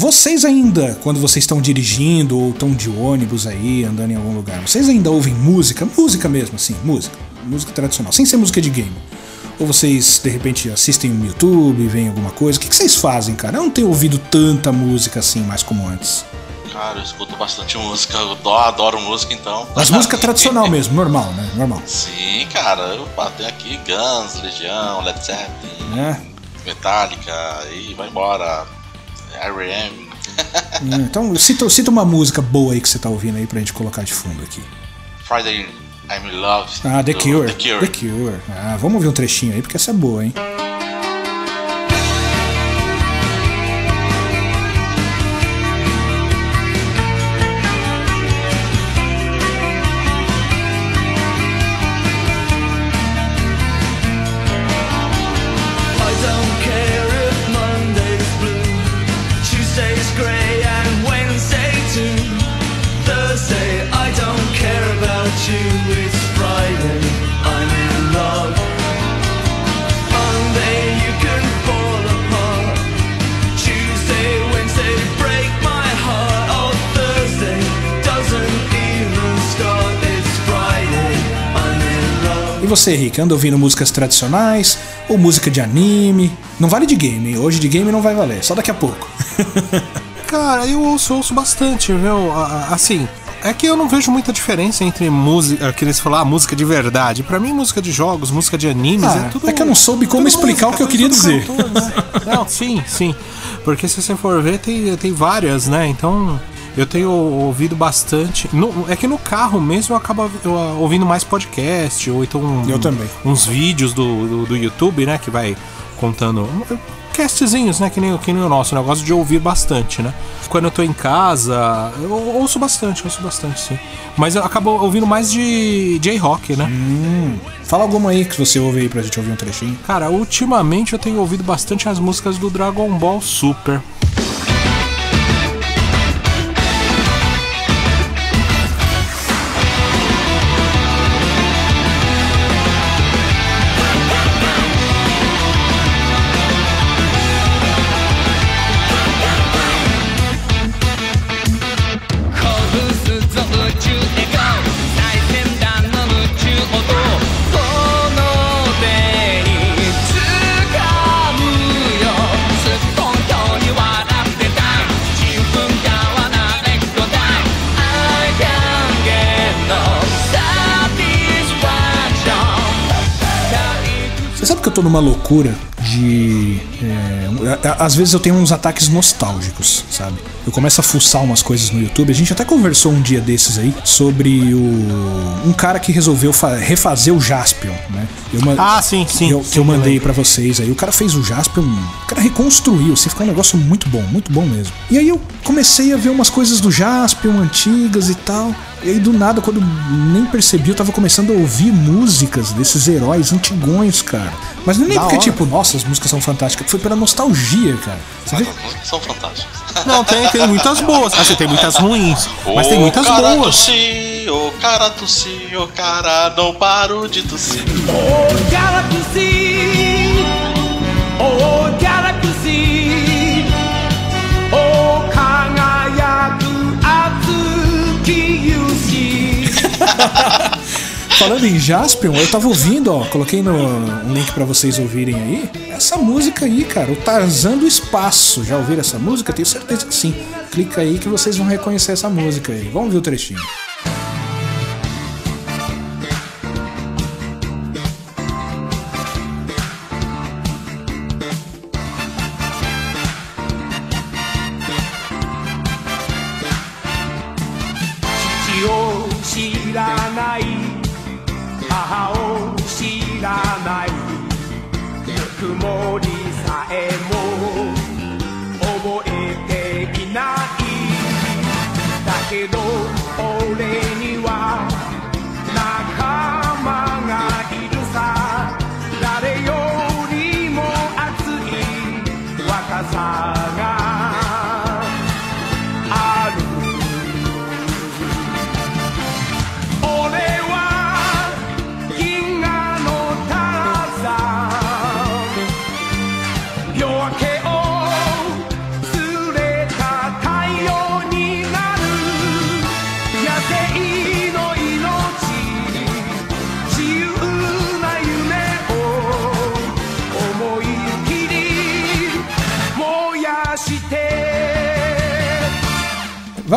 Vocês ainda, quando vocês estão dirigindo ou estão de ônibus aí, andando em algum lugar, vocês ainda ouvem música? Música mesmo, assim, música. Música tradicional, sem ser música de game. Ou vocês, de repente, assistem no YouTube, veem alguma coisa? O que, que vocês fazem, cara? Eu não tenho ouvido tanta música assim, mais como antes. Cara, eu escuto bastante música, eu adoro, música então. Mas música tradicional mesmo, normal, né? Normal. Sim, cara, eu tenho aqui Guns, Legião, Led Zeppelin, É. Metallica, e vai embora. R.E.M. Hum, Então, cita, cita uma música boa aí que você tá ouvindo aí pra gente colocar de fundo aqui. Friday I'm in Love. Ah, The Cure. The Cure. Cure. Ah, vamos ouvir um trechinho aí, porque essa é boa, hein? Você, Rick, anda ouvindo músicas tradicionais ou música de anime? Não vale de game, hoje de game não vai valer, só daqui a pouco. Cara, eu ouço, ouço bastante, viu? Assim, é que eu não vejo muita diferença entre música, que eles falam, ah, música de verdade. Pra mim, música de jogos, música de animes, Ah, é tudo. é que eu não soube como explicar o que eu queria dizer. cantor, né? Não, sim, sim. Porque se você for ver, tem, tem várias, né? Então. Eu tenho ouvido bastante. No- é que no carro mesmo eu acabo ah, ouvindo mais podcast, ou então. Eu também. Uns vídeos do, do, do YouTube, né? Que vai contando. Castzinhos, né? Que nem, que nem o nosso. né? Eu gosto de ouvir bastante, né? Quando eu tô em casa, eu ouço bastante, ouço bastante, sim. Mas eu acabo ouvindo mais de J-Rock, né? Fala alguma aí que você ouve aí pra gente ouvir um trechinho. Cara, ultimamente eu tenho ouvido bastante as músicas do Dragon Ball Super. Numa loucura de. é, a- às vezes eu tenho uns ataques nostálgicos, sabe? Eu começo a fuçar umas coisas no YouTube. A gente até conversou um dia desses aí sobre o. Um cara que resolveu fa- refazer o Jaspion, né? Eu Ah, sim, sim. eu, sim, que eu mandei pra vocês aí. O cara fez o Jaspion, o cara reconstruiu, assim, ficou um negócio muito bom, muito bom mesmo. E aí eu comecei a ver umas coisas do Jaspion antigas e tal. E aí do nada, quando nem percebi, eu tava começando a ouvir músicas desses heróis antigões, cara. Mas não é nem Da porque, hora. tipo, nossa, as músicas são fantásticas, foi pela nostalgia, cara. Você vê? As músicas são fantásticas. Não, tem, tem muitas boas. Assim, tem muitas ruins. Mas tem muitas cara boas. Tossir, ô cara tossir, ô cara não paro de tossir. Oh Galaxy, Falando em Jaspion, eu tava ouvindo, ó, coloquei no um link pra vocês ouvirem aí. Essa música aí, cara, o Tarzan do Espaço. Já ouviram essa música? Tenho certeza que sim. Clica aí que vocês vão reconhecer essa música aí. Vamos ver o trechinho.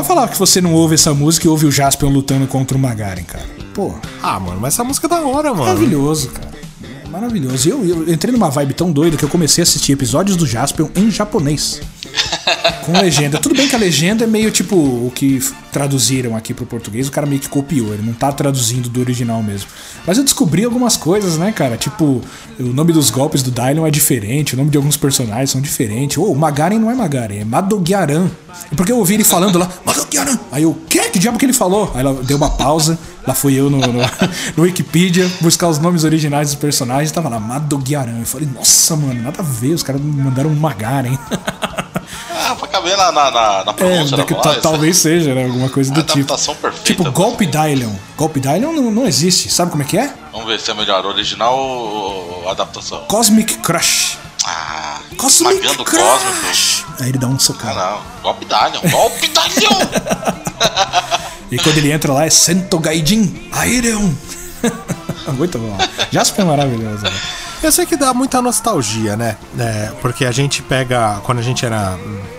Vai falar que você não ouve essa música e ouve o Jaspion lutando contra o Magaren, cara. Pô, Ah, mano, mas essa música é da hora, mano. maravilhoso, cara. É Maravilhoso. E eu, eu entrei numa vibe tão doida que eu comecei a assistir episódios do Jaspion em japonês. Com legenda. Tudo bem que a legenda é meio tipo o que traduziram aqui pro português, o cara meio que copiou, ele não tá traduzindo do original mesmo. Mas eu descobri algumas coisas, né, cara? Tipo, o nome dos golpes do Dylion é diferente, o nome de alguns personagens são diferentes. Ô, o Magaren não é Magaren, é Madogyaran. Porque eu ouvi ele falando lá, Madogyaran. Aí eu, quê? Que diabo que ele falou? Aí ela deu uma pausa, lá fui eu no, no, no Wikipedia buscar os nomes originais dos personagens, tava lá, Madogyaran. Eu falei, nossa, mano, nada a ver, os caras mandaram um Magaren. Ah, caber na, na, na, na É, pronúncia da voz. ta- talvez seja, né? Alguma coisa do tipo. Adaptação perfeita. Tipo, golpe Dylion. Golpe Dylion não, não existe. Sabe como é que é? Vamos ver se é melhor, original ou adaptação. Cosmic Crush. Ah, Cosmic magando Crush. Aí ele dá um Ah, socão. não. Golpe Dalion. Golpe Dalion! E quando ele entra lá é Sento Gaijin Aireon. Muito bom. Jasper é maravilhoso. Né? Eu sei que dá muita nostalgia, né? É, porque a gente pega. Quando a gente era é,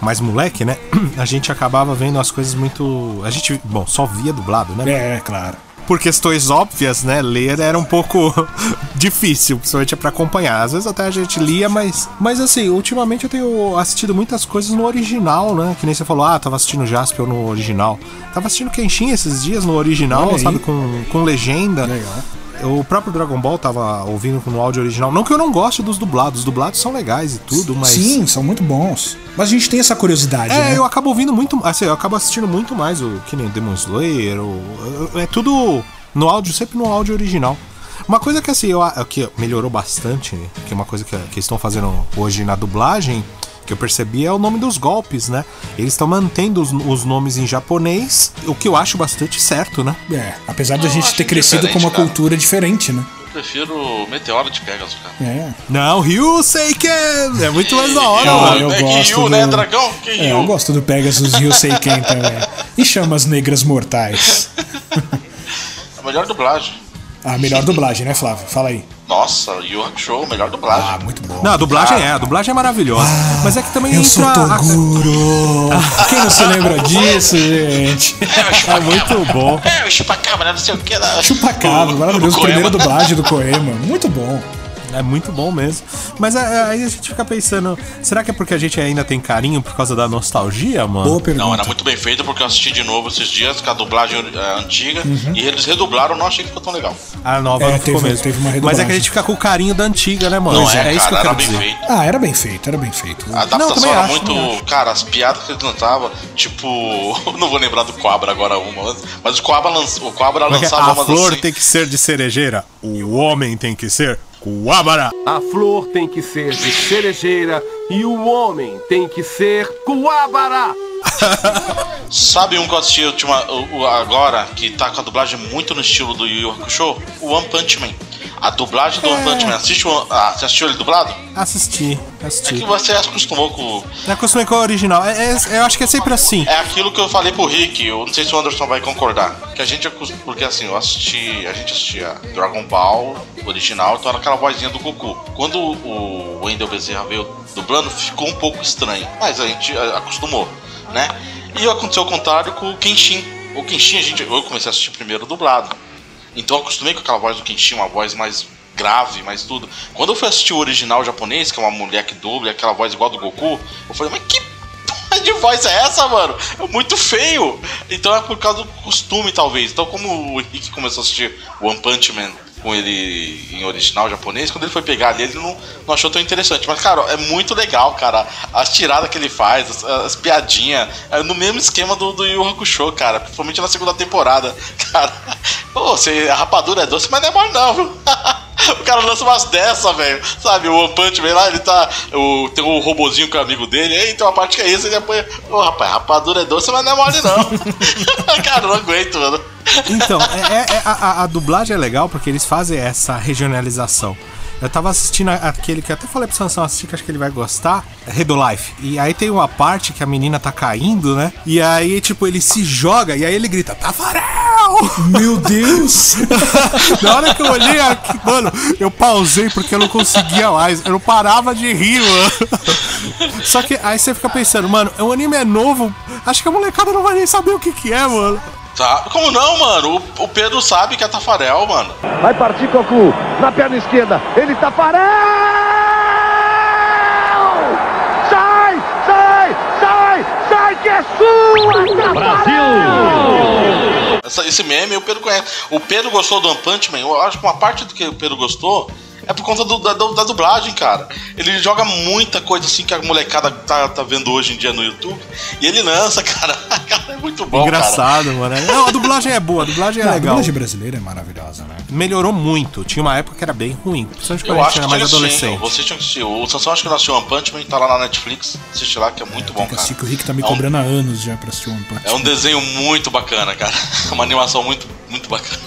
mais moleque, né? A gente acabava vendo as coisas muito. A gente, bom, só via dublado, né? É, claro. Por questões óbvias, né? Ler era um pouco difícil, principalmente pra acompanhar. Às vezes até a gente lia, mas. Mas assim, ultimamente eu tenho assistido muitas coisas no original, né? Que nem você falou, ah, tava assistindo Jasper no original. Tava assistindo Kenshin esses dias no original, sabe? Com, com legenda. Legal. O próprio Dragon Ball tava ouvindo no áudio original. Não que eu não goste dos dublados, os dublados são legais e tudo, mas. Sim, são muito bons. Mas a gente tem essa curiosidade, É, né? eu acabo ouvindo muito. Assim, eu acabo assistindo muito mais o que nem o Demon Slayer. O, é tudo no áudio, sempre no áudio original. Uma coisa que assim, eu, que melhorou bastante, que é uma coisa que, que estão fazendo hoje na dublagem, que eu percebi é o nome dos golpes, né? Eles estão mantendo os, os nomes em japonês, o que eu acho bastante certo, né? É, apesar de a gente ter crescido com uma cara. cultura diferente, né? Eu prefiro Meteoro de Pegasus, cara. É. Não, Ryuseiken! É muito mais da hora, Ah, mano. eu é gosto Ryu, do- né, dragão? Que É, eu Ryu. gosto do Pegasus e o Seiken também. E chamas negras mortais. A melhor dublagem. A melhor dublagem, né, Flávio? Fala aí. Nossa, Yu Hakusho, melhor dublagem. Ah, muito bom. Não, a dublagem é, a dublagem é maravilhosa. mas é que também Eu entra. sou a- Toguro. Quem não se lembra disso, gente? É muito bom. É, o chupacabra, não sei o que. Lá. Chupacabra, maravilhoso. Primeira dublagem do Koema. Muito bom. É muito bom mesmo. Mas é, é, aí a gente fica pensando, será que é porque a gente ainda tem carinho por causa da nostalgia, mano? Boa pergunta. Não, era muito bem feito porque eu assisti de novo esses dias com a dublagem eh, antiga Uhum. e eles redublaram, não achei que ficou tão legal. A nova É, não ficou teve- mesmo. teve uma Mas é redublagem. que a gente fica com o carinho da antiga, né, mano? Não é, isso que eu cara, quero era bem dizer. feito. Ah, era bem feito, era bem feito. A adaptação também era acho, muito. Cara, as piadas que eles lançavam, tipo. não vou lembrar do Coabra agora uma, mas o Coabra, lanç... o Coabra é é? lançava A umas flor assim. tem que ser de cerejeira, o homem tem que ser coabara. A flor tem que ser de cerejeira e o homem tem que ser coabara. Sabe um que eu assisti o- agora, que tá com a dublagem muito no estilo do Yu Yu Hakusho? O One Punch Man. A dublagem do One Punch Man. Assiste o, ah, você assistiu ele dublado? Assisti, É assisti. que você acostumou com. Não acostumei com o original. É, é- eu acho que é sempre assim. É aquilo que eu falei pro Rick, eu não sei se o Anderson vai concordar. Que a gente Porque assim, eu assisti. A gente assistia Dragon Ball original, então era aquela vozinha do Goku. Quando o Wendel Bezerra veio dublando, ficou um pouco estranho. Mas a gente ah, acostumou, né? E aconteceu o contrário com o Kenshin. O Kenshin, a gente, eu comecei a assistir primeiro dublado. Então eu acostumei com aquela voz do Kenshin, uma voz mais grave, mais tudo. Quando eu fui assistir o original japonês, que é uma mulher que dubla, aquela voz igual do Goku, eu falei, mas que porra de voz é essa, mano? É muito feio. Então é por causa do costume, talvez. Então, como o Henrique começou a assistir One Punch Man com ele em original japonês, quando ele foi pegar ali, ele não, não achou tão interessante. Mas, cara, é muito legal, cara. As tiradas que ele faz, as, as piadinhas, é no mesmo esquema do, do Yu Hakusho, cara. Principalmente na segunda temporada. Cara, pô, você, a rapadura é doce, mas não é mole não, viu? O cara lança umas dessas, velho. Sabe, o One Punch lá, ele tá. O, tem o robozinho que é amigo dele. Ei, tem uma parte que é isso, ele apanha. Ô, rapaz, rapadura é doce, mas não é mole, não. cara, não aguento, mano. Então, é, é- é- a, a dublagem é legal porque eles fazem essa regionalização. Eu tava assistindo aquele que até falei pro Sansão assistir, que acho que ele vai gostar, é Redolife. E aí tem uma parte que a menina tá caindo, né? E aí, tipo, ele se joga e aí ele grita, Tafarel! Meu Deus! Na hora que eu olhei aqui, mano, eu pausei porque eu não conseguia mais. Eu não parava de rir, mano. Só que aí você fica pensando, mano, o anime é novo, acho que a molecada não vai nem saber o que que é, mano. Tá. Como não, mano? O, o Pedro sabe que é Tafarel, mano. Vai partir Cocu na perna esquerda. Ele tá Tafarel! Sai, sai, sai, sai que é sua! Brasil! Essa- esse meme o Pedro conhece. O Pedro gostou do One Punch Man. Eu acho que uma parte do que o Pedro gostou é por conta do- da, da- dublagem, cara. Ele joga muita coisa assim que a molecada tá, tá vendo hoje em dia no YouTube. E ele lança, cara. Cara, é muito bom, cara. Engraçado, mano. Não, a dublagem é boa, a dublagem é Não, a legal. dublagem brasileira é maravilhosa, né? Melhorou muito. Tinha uma época que era bem ruim. Principalmente quando Eu a acho gente que era tinha mais adolescente. Você tinha que assistir. O Sansão acho que assistiu One Punch Man, tá lá na Netflix. Assiste lá que é muito bom, Tem que cara. que o Rick tá me É um- cobrando há anos já pra assistir One Punch. É um desenho muito bacana, cara. Uma animação muito, muito bacana.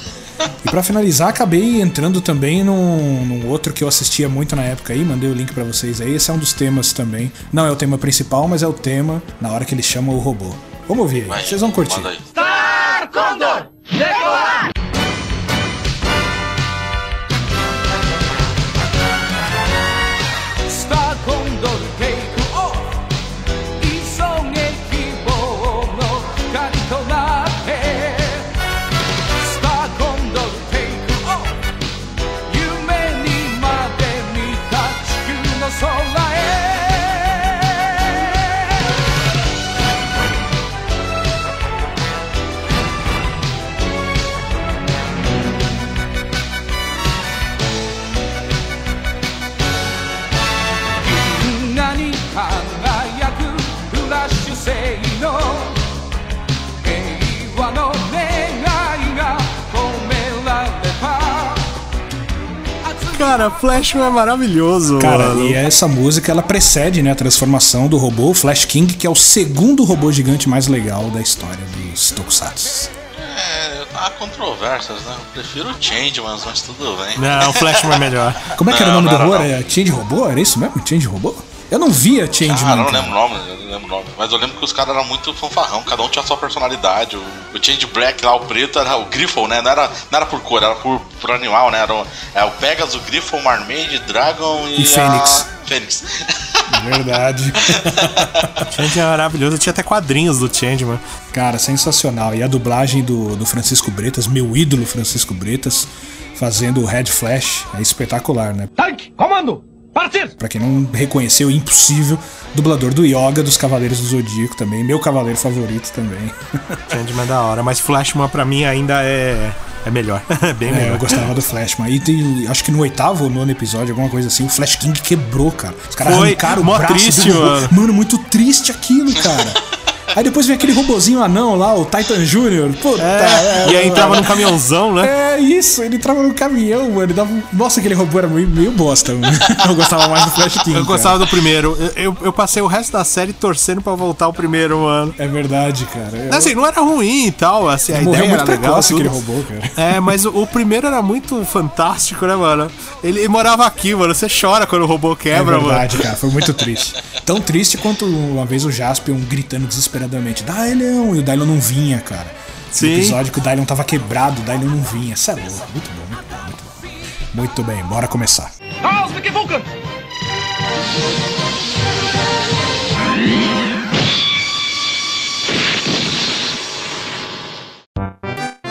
E pra finalizar, acabei entrando também num, num outro que eu assistia muito na época aí, mandei o link pra vocês aí. Esse é um dos temas também. Não é o tema principal, mas é o tema na hora que ele chama o robô. Vamos ouvir aí, vocês vão curtir. manda aí. Cara, Flashman é maravilhoso, Cara, mano. e essa música ela precede né, a transformação do robô Flash King, que é o segundo robô gigante mais legal da história dos Tokusatsu. É, há controvérsias, né? Eu prefiro o Changeman, mas tudo bem. Não, o Flashman é melhor. Como é que era o Não, nome do não robô? era, Era Change Robô? Era isso mesmo? Change Robô? Eu não via Change Ah, Man. não cara. lembro o nome, eu não lembro o nome. Mas eu lembro que os caras eram muito fanfarrão, cada um tinha a sua personalidade. O, o Change Black lá, o preto, era o Griffon, né? Não era, não era por cor, era por, por animal, né? Era o, é, o Pegasus, o Griffon, Marmaid, Dragon e. E Fênix. A... Fênix. Verdade. Change é maravilhoso. Tinha até quadrinhos do Change, mano. Cara, sensacional. E a dublagem do, do Francisco Bretas, meu ídolo Francisco Bretas, fazendo o Red Flash, é espetacular, né? Tanque, comando, partir! Pra quem não reconheceu, impossível. Dublador do Yoga, dos Cavaleiros do Zodíaco também. Meu cavaleiro favorito também. Changeman é da hora. Mas Flashman pra mim ainda é, é melhor. É bem É, melhor. eu gostava do Flashman. E tem- acho que no oitavo ou nono episódio, alguma coisa assim, o Flash King quebrou, cara. Os caras Foi, arrancaram o braço triste, do mano. Mano, muito triste aquilo, cara. Aí depois vem aquele robozinho anão lá, o Titan Jr. Puta, É, e aí entrava mano. num caminhãozão, né? É isso, ele entrava no caminhão, mano. Dava... Nossa, aquele robô era meio, meio bosta, mano. Eu gostava mais do Flash King. Eu cara. gostava do primeiro. Eu, eu, eu passei o resto da série torcendo pra voltar o primeiro, mano. É verdade, cara. Eu... Assim, não era ruim e tal, assim, a Morreu ideia muito era legal. tudo. aquele robô, cara. É, mas o, o primeiro era muito fantástico, né, mano? Ele, ele morava aqui, mano. Você chora quando o robô É quebra, mano. verdade, cara. Foi muito triste. Tão triste quanto uma vez o Jaspion gritando desesperadamente: Dylion! E o Dylion não vinha, cara. Sim. No episódio que o Dylion tava quebrado, o Dylion não vinha. Isso é louco. Muito bom, muito bom, muito bom. Muito bem, bora começar. Vulcan!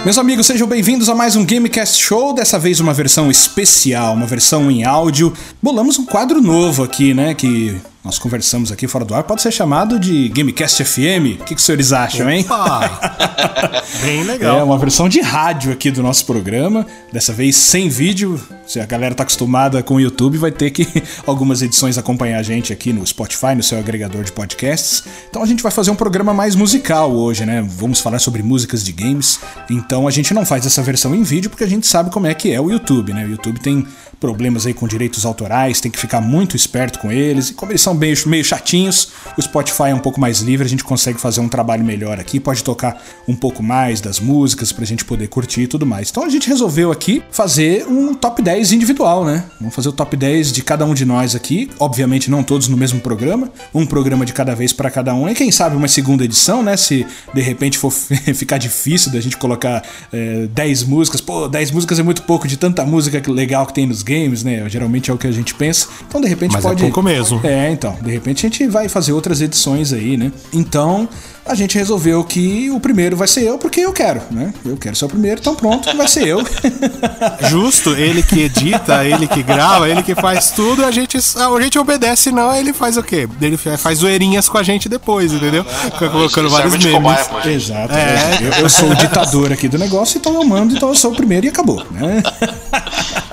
Meus amigos, sejam bem-vindos a mais um Gamecast Show, dessa vez uma versão especial, uma versão em áudio. Bolamos um quadro novo aqui, né, que nós conversamos aqui fora do ar, pode ser chamado de Gamecast FM. O que, que os senhores acham, hein? Bem É legal. uma versão de rádio aqui do nosso programa, dessa vez sem vídeo. Se a galera tá acostumada com o YouTube, vai ter que algumas edições acompanhar a gente aqui no Spotify, no seu agregador de podcasts. Então a gente vai fazer um programa mais musical hoje, né? Vamos falar sobre músicas de games. Então a gente não faz essa versão em vídeo porque a gente sabe como é que é o YouTube, né? O YouTube tem problemas aí com direitos autorais, tem que ficar muito esperto com eles. E como eles são meio, meio chatinhos, o Spotify é um pouco mais livre, a gente consegue fazer um trabalho melhor aqui, pode tocar um pouco mais das músicas pra gente poder curtir e tudo mais. Então a gente resolveu aqui fazer um top 10 individual, né? Vamos fazer o top 10 de cada um de nós aqui, obviamente não todos no mesmo programa, um programa de cada vez para cada um, e quem sabe uma segunda edição, né? Se de repente for ficar difícil da gente colocar é, 10 músicas, pô, 10 músicas é muito pouco de tanta música legal que tem nos games, né? Geralmente é o que a gente pensa. Então, de repente Mas é pode. pouco mesmo. É, então, de repente a gente vai fazer outras edições aí, né? Então, a gente resolveu que o primeiro vai ser eu porque eu quero, né? Eu quero ser o primeiro, então pronto, vai ser eu. Justo, ele que edita, ele que grava, ele que faz tudo, a gente, a gente obedece, não, ele faz o quê? Ele faz zoeirinhas com a gente depois, entendeu? Colocando Isso vários serve de memes. cobaia. Exato. É. Eu, eu sou o ditador aqui do negócio, então eu mando, então eu sou o primeiro e acabou, né?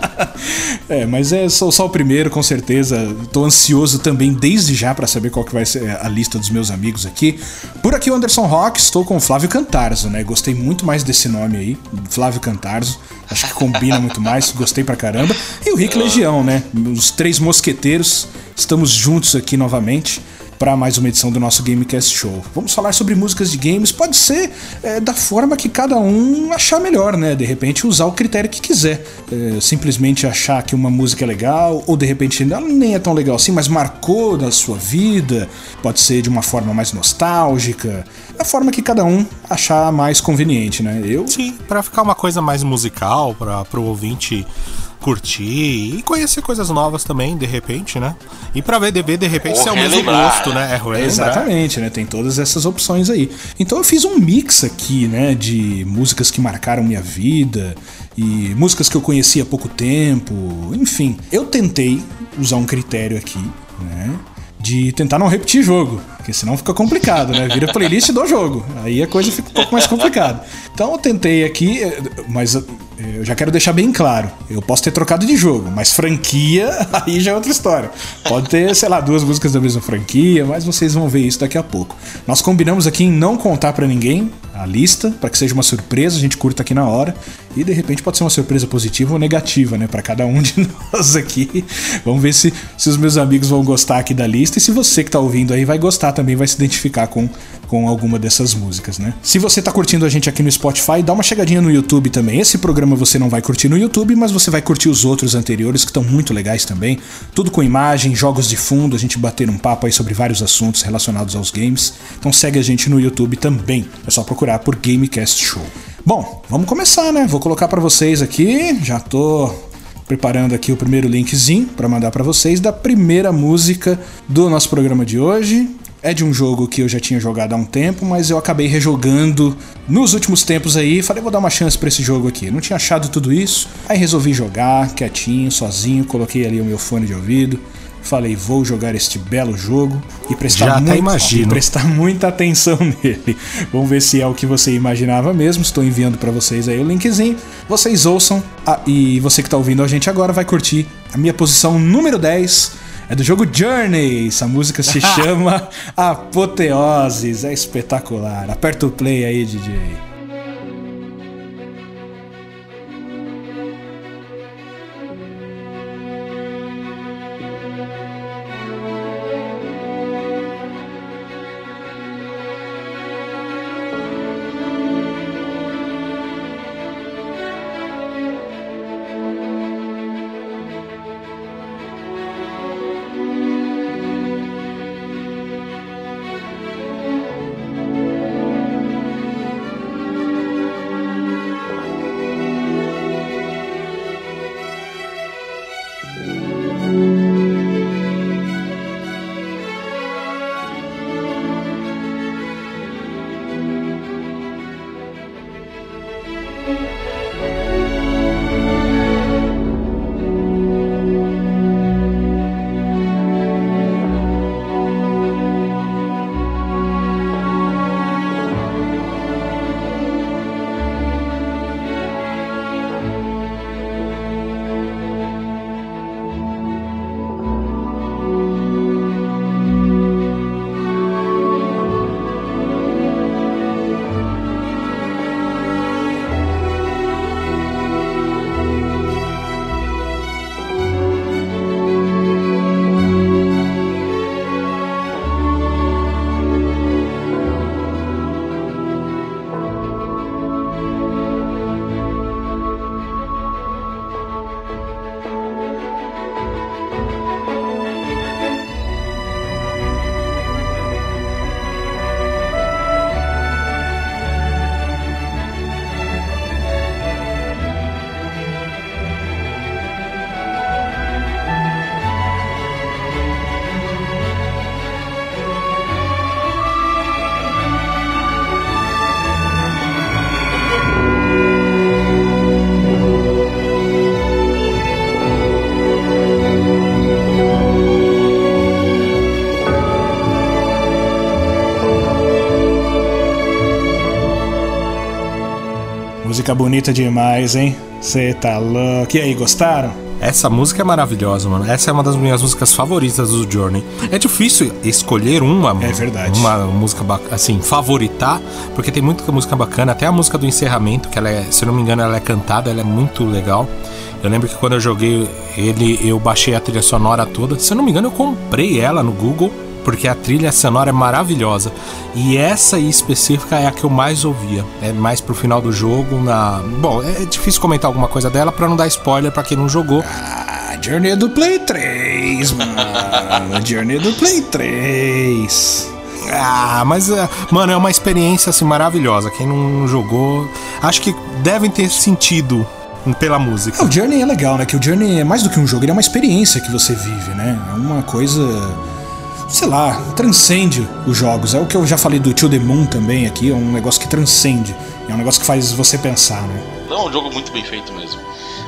É, mas é sou só o primeiro, com certeza. Tô ansioso também desde já para saber qual que vai ser a lista dos meus amigos aqui. Por aqui o Anderson Rock, estou com o Flávio Cantarzo, né? Gostei muito mais desse nome aí, Flávio Cantarzo. Acho que combina muito mais, gostei pra caramba. E o Rick Legião, né? Os três mosqueteiros, estamos juntos aqui novamente para mais uma edição do nosso Gamecast Show. Vamos falar sobre músicas de games, pode ser é, da forma que cada um achar melhor, né? De repente usar o critério que quiser. É, simplesmente achar que uma música é legal, ou de repente ela nem é tão legal assim, mas marcou da sua vida. Pode ser de uma forma mais nostálgica. Da forma que cada um achar mais conveniente, né? Eu. Sim, pra ficar uma coisa mais musical, para pro ouvinte curtir e conhecer coisas novas também, de repente, né? E pra ver, de repente, se é o mesmo gosto, né? É. Exatamente, né? Tem todas essas opções aí. Então eu fiz um mix aqui, né? De músicas que marcaram minha vida e músicas que eu conheci há pouco tempo. Enfim, eu tentei usar um critério aqui, né? De tentar não repetir jogo, porque senão fica complicado, né? Vira playlist do jogo. Aí a coisa fica um pouco mais complicada. Então eu tentei aqui, eh, mas eu já quero deixar bem claro. Eu posso ter trocado de jogo, mas franquia, aí já é outra história. Pode ter, sei lá, duas músicas da mesma franquia, mas vocês vão ver isso daqui a pouco. Nós combinamos aqui em não contar pra ninguém a lista, para que seja uma surpresa, a gente curta aqui na hora. E de repente pode ser uma surpresa positiva ou negativa, né, para cada um de nós aqui. Vamos ver se, se os meus amigos vão gostar aqui da lista e se você que tá ouvindo aí vai gostar também, vai se identificar com, com alguma dessas músicas, né? Se você tá curtindo a gente aqui no Spotify, dá uma chegadinha no YouTube também. Esse programa você não vai curtir no YouTube, mas você vai curtir os outros anteriores que estão muito legais também. Tudo com imagem, jogos de fundo, a gente bater um papo aí sobre vários assuntos relacionados aos games. Então segue a gente no YouTube também. É só procurar por Gamecast Show. Bom, vamos começar, né? Vou colocar para vocês aqui, já tô preparando aqui o primeiro linkzinho para mandar para vocês da primeira música do nosso programa de hoje. É de um jogo que eu já tinha jogado há um tempo, mas eu acabei rejogando nos últimos tempos aí. Falei, vou dar uma chance para esse jogo aqui. Não tinha achado tudo isso, aí resolvi jogar quietinho, sozinho. Coloquei ali o meu fone de ouvido. Falei, vou jogar este belo jogo e prestar, Já muito, imagino. e prestar muita atenção nele. Vamos ver se é o que você imaginava mesmo. Estou enviando para vocês aí o linkzinho. Vocês ouçam ah, e você que está ouvindo a gente agora vai curtir a minha posição número 10 é do jogo Journey. Essa música se chama Apoteoses. É espetacular. Aperta o play aí, DJ. Música bonita demais, hein? Você tá louco. E aí, gostaram? Essa música é maravilhosa, mano. Essa é uma das minhas músicas favoritas do Journey. É difícil escolher uma, É verdade. uma música assim favoritar, porque tem muita música bacana. Até a música do encerramento, que ela é, se eu não me engano, ela é cantada, ela é muito legal. Eu lembro que quando eu joguei ele, eu baixei a trilha sonora toda. Se eu não me engano, eu comprei ela no Google, porque a trilha sonora é maravilhosa. E essa específica é a que eu mais ouvia. É mais pro final do jogo, na. Bom, é difícil comentar alguma coisa dela pra não dar spoiler pra quem não jogou. Ah, Journey do Play 3, mano. Journey do Play 3. Ah, mas, é, mano, é uma experiência assim maravilhosa. Quem não jogou, acho que devem ter sentido pela música. É, o Journey é legal, né? Que o Journey é mais do que um jogo, ele é uma experiência que você vive, né? É uma coisa. Sei lá, transcende os jogos. É o que eu já falei do To The Moon também aqui, é um negócio que transcende. É um negócio que faz você pensar, né? É um jogo muito bem feito mesmo.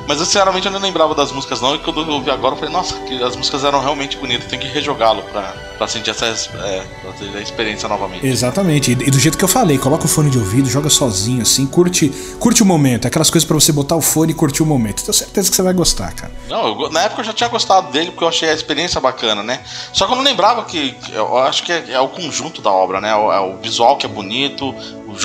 Mas eu, sinceramente eu não lembrava das músicas não, e quando eu ouvi agora eu falei, nossa, que as músicas eram realmente bonitas, tem que rejogá-lo pra, pra sentir essa é, pra ter a experiência novamente. Exatamente. E do jeito que eu falei, coloca o fone de ouvido, joga sozinho, assim, curte, curte o momento. Aquelas coisas pra você botar o fone e curtir o momento. Tenho certeza que você vai gostar, cara. Não, eu na época eu já tinha gostado dele porque eu achei a experiência bacana, né? Só que eu não lembrava que. Eu acho que é, é o conjunto da obra, né? É o, é o visual que é bonito,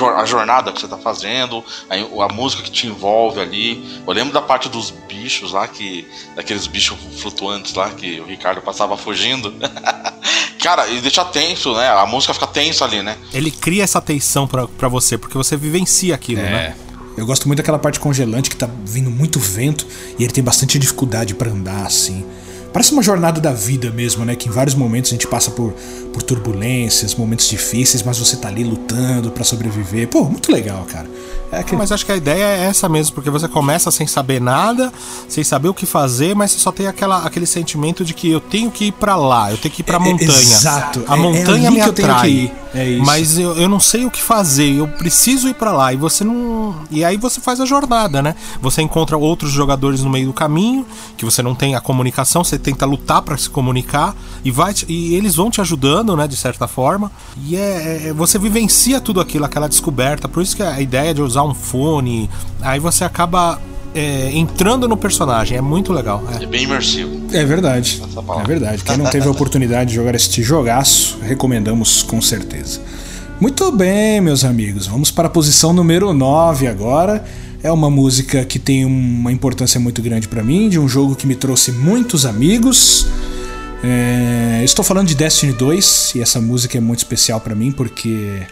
a jornada que você tá fazendo, a, a música que te envolve ali. Eu lembro da parte dos bichos lá, que. Daqueles bichos flutuantes lá que o Ricardo passava fugindo. Cara, e deixa tenso, né? A música fica tensa ali, né? Ele cria essa tensão pra você, porque você vivencia aquilo, né? Eu gosto muito daquela parte congelante que tá vindo muito vento e ele tem bastante dificuldade pra andar assim. Parece uma jornada da vida mesmo, né? Que em vários momentos a gente passa por, por turbulências, momentos difíceis, mas você tá ali lutando pra sobreviver. Pô, muito legal, cara. É que... Mas acho que a ideia é essa mesmo, porque você começa sem saber nada, sem saber o que fazer, mas você só tem aquela, aquele sentimento de que eu tenho que ir pra lá, eu tenho que ir pra É, é, montanha. exato. A É- é montanha me atrai. É isso. Mas eu, eu não sei o que fazer, eu preciso ir pra lá. E você não. E aí você faz a jornada, né? Você encontra outros jogadores no meio do caminho, que você não tem a comunicação, você tenta lutar pra se comunicar, e, vai te- e eles vão te ajudando, né, de certa forma. E é, é- você vivencia tudo aquilo, aquela descoberta. Por isso que a ideia de usar um fone, aí você acaba é, entrando no personagem. É muito legal. é. É bem imersivo. É verdade. É verdade. Quem não teve a oportunidade de jogar este jogaço, recomendamos com certeza. Muito bem, meus amigos. Vamos para a posição número 9 agora. É uma música que tem uma importância muito grande para mim, de um jogo que me trouxe muitos amigos. É, estou falando de Destiny 2 e essa música é muito especial para mim porque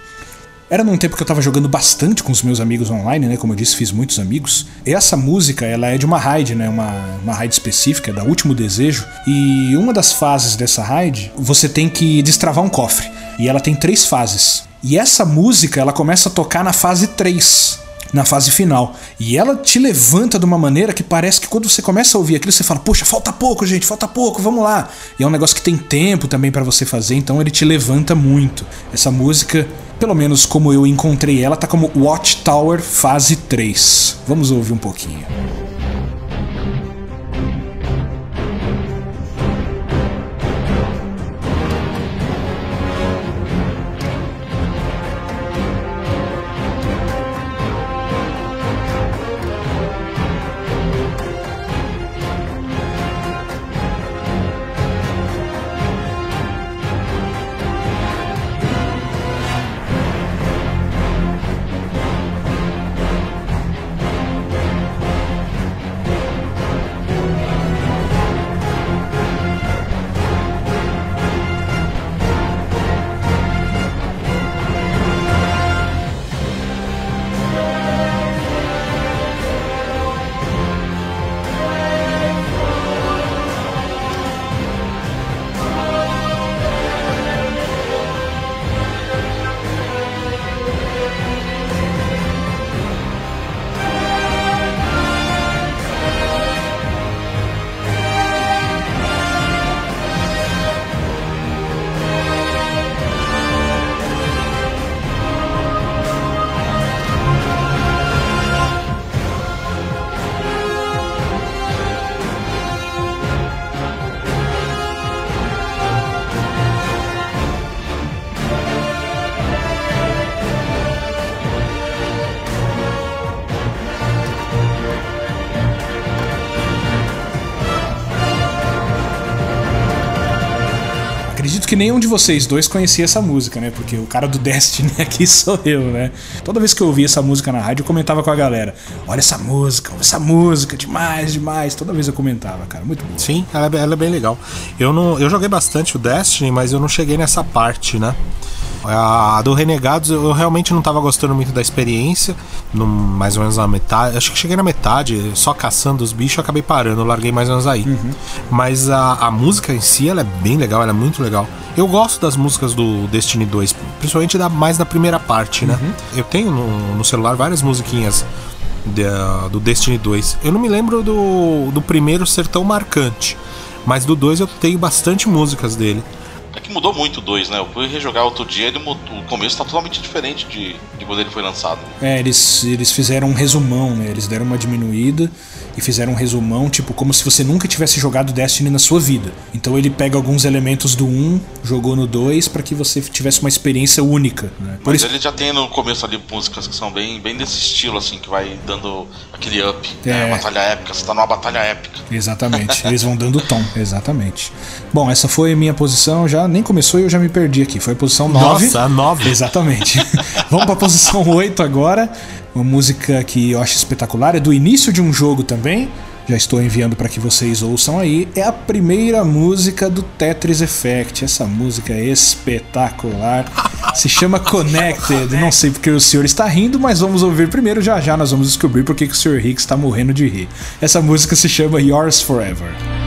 era num tempo que eu tava jogando bastante com os meus amigos online, né? Como eu disse, fiz muitos amigos. E essa música, ela é de uma raid, né? Uma, uma raid específica, da Último Desejo. E uma das fases dessa raid, você tem que destravar um cofre. E ela tem três fases. E essa música, ela começa a tocar na fase 3 na fase final. E ela te levanta de uma maneira que parece que quando você começa a ouvir aquilo, você fala: Poxa, falta pouco, gente, falta pouco, vamos lá. E é um negócio que tem tempo também pra você fazer, então ele te levanta muito. Essa música, pelo menos como eu encontrei ela, tá como Watchtower fase 3. Vamos ouvir um pouquinho. Que nenhum de vocês dois conhecia essa música, né? Porque o cara do Destiny aqui sou eu, né? Toda vez que eu ouvia essa música na rádio, eu comentava com a galera: Olha essa música, essa música, demais, demais. Toda vez eu comentava, cara, muito bom. Sim, ela, é- ela é bem legal. Eu, não, eu joguei bastante o Destiny, mas eu não cheguei nessa parte, né? A do Renegados eu realmente não tava gostando muito da experiência. No, mais ou menos na metade. Acho que cheguei na metade, só caçando os bichos, acabei parando, larguei mais ou menos aí. Mas a, a música em si, ela é bem legal, ela é muito legal. Eu gosto das músicas do Destiny 2, principalmente da, mais da primeira parte, né? Eu tenho no, no celular várias musiquinhas da- do Destiny 2. Eu não me lembro do, do primeiro ser tão marcante, mas do 2 eu tenho bastante músicas dele. É que mudou muito o 2, né? Eu fui rejogar outro dia mudou, o começo tá totalmente diferente de, de quando ele foi lançado. É, eles, eles fizeram um resumão, né? Eles deram uma diminuída e fizeram um resumão, tipo, como se você nunca tivesse jogado Destiny na sua vida. Então ele pega alguns elementos do 1, jogou no 2 para que você tivesse uma experiência única, né? Por Mas isso, ele já tem no começo ali músicas que são bem, bem desse estilo, assim, que vai dando aquele up. né? É. Batalha épica, você tá numa batalha épica. Exatamente, eles vão dando tom, exatamente. Bom, essa foi a minha posição, já nem começou e eu já me perdi aqui. Foi a posição 9. Nossa, a nove. Exatamente. Vamos pra posição 8 agora. Uma música que eu acho espetacular, é do início de um jogo também. Já estou enviando para que vocês ouçam aí. É a primeira música do Tetris Effect. Essa música é espetacular. Se chama Connected. Não sei porque o senhor está rindo, mas vamos ouvir primeiro. Já já nós vamos descobrir porque que o senhor Hicks está morrendo de rir. Essa música se chama Yours Forever.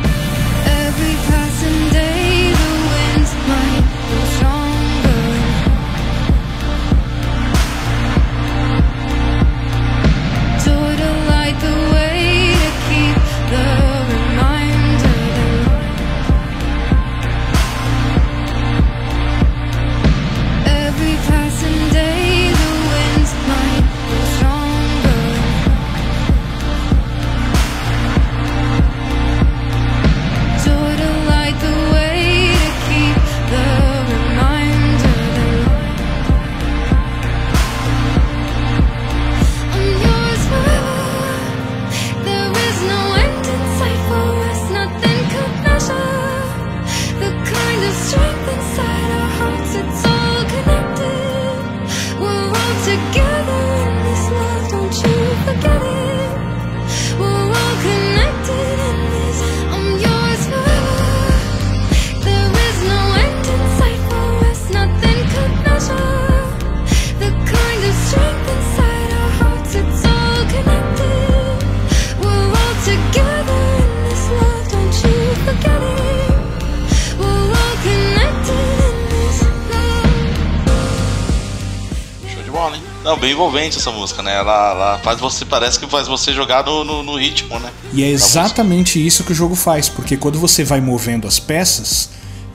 Envolvente essa música, né? Ela, ela faz você, parece que faz você jogar no, no, no ritmo, né? E é música. exatamente isso que o jogo faz, porque quando você vai movendo as peças,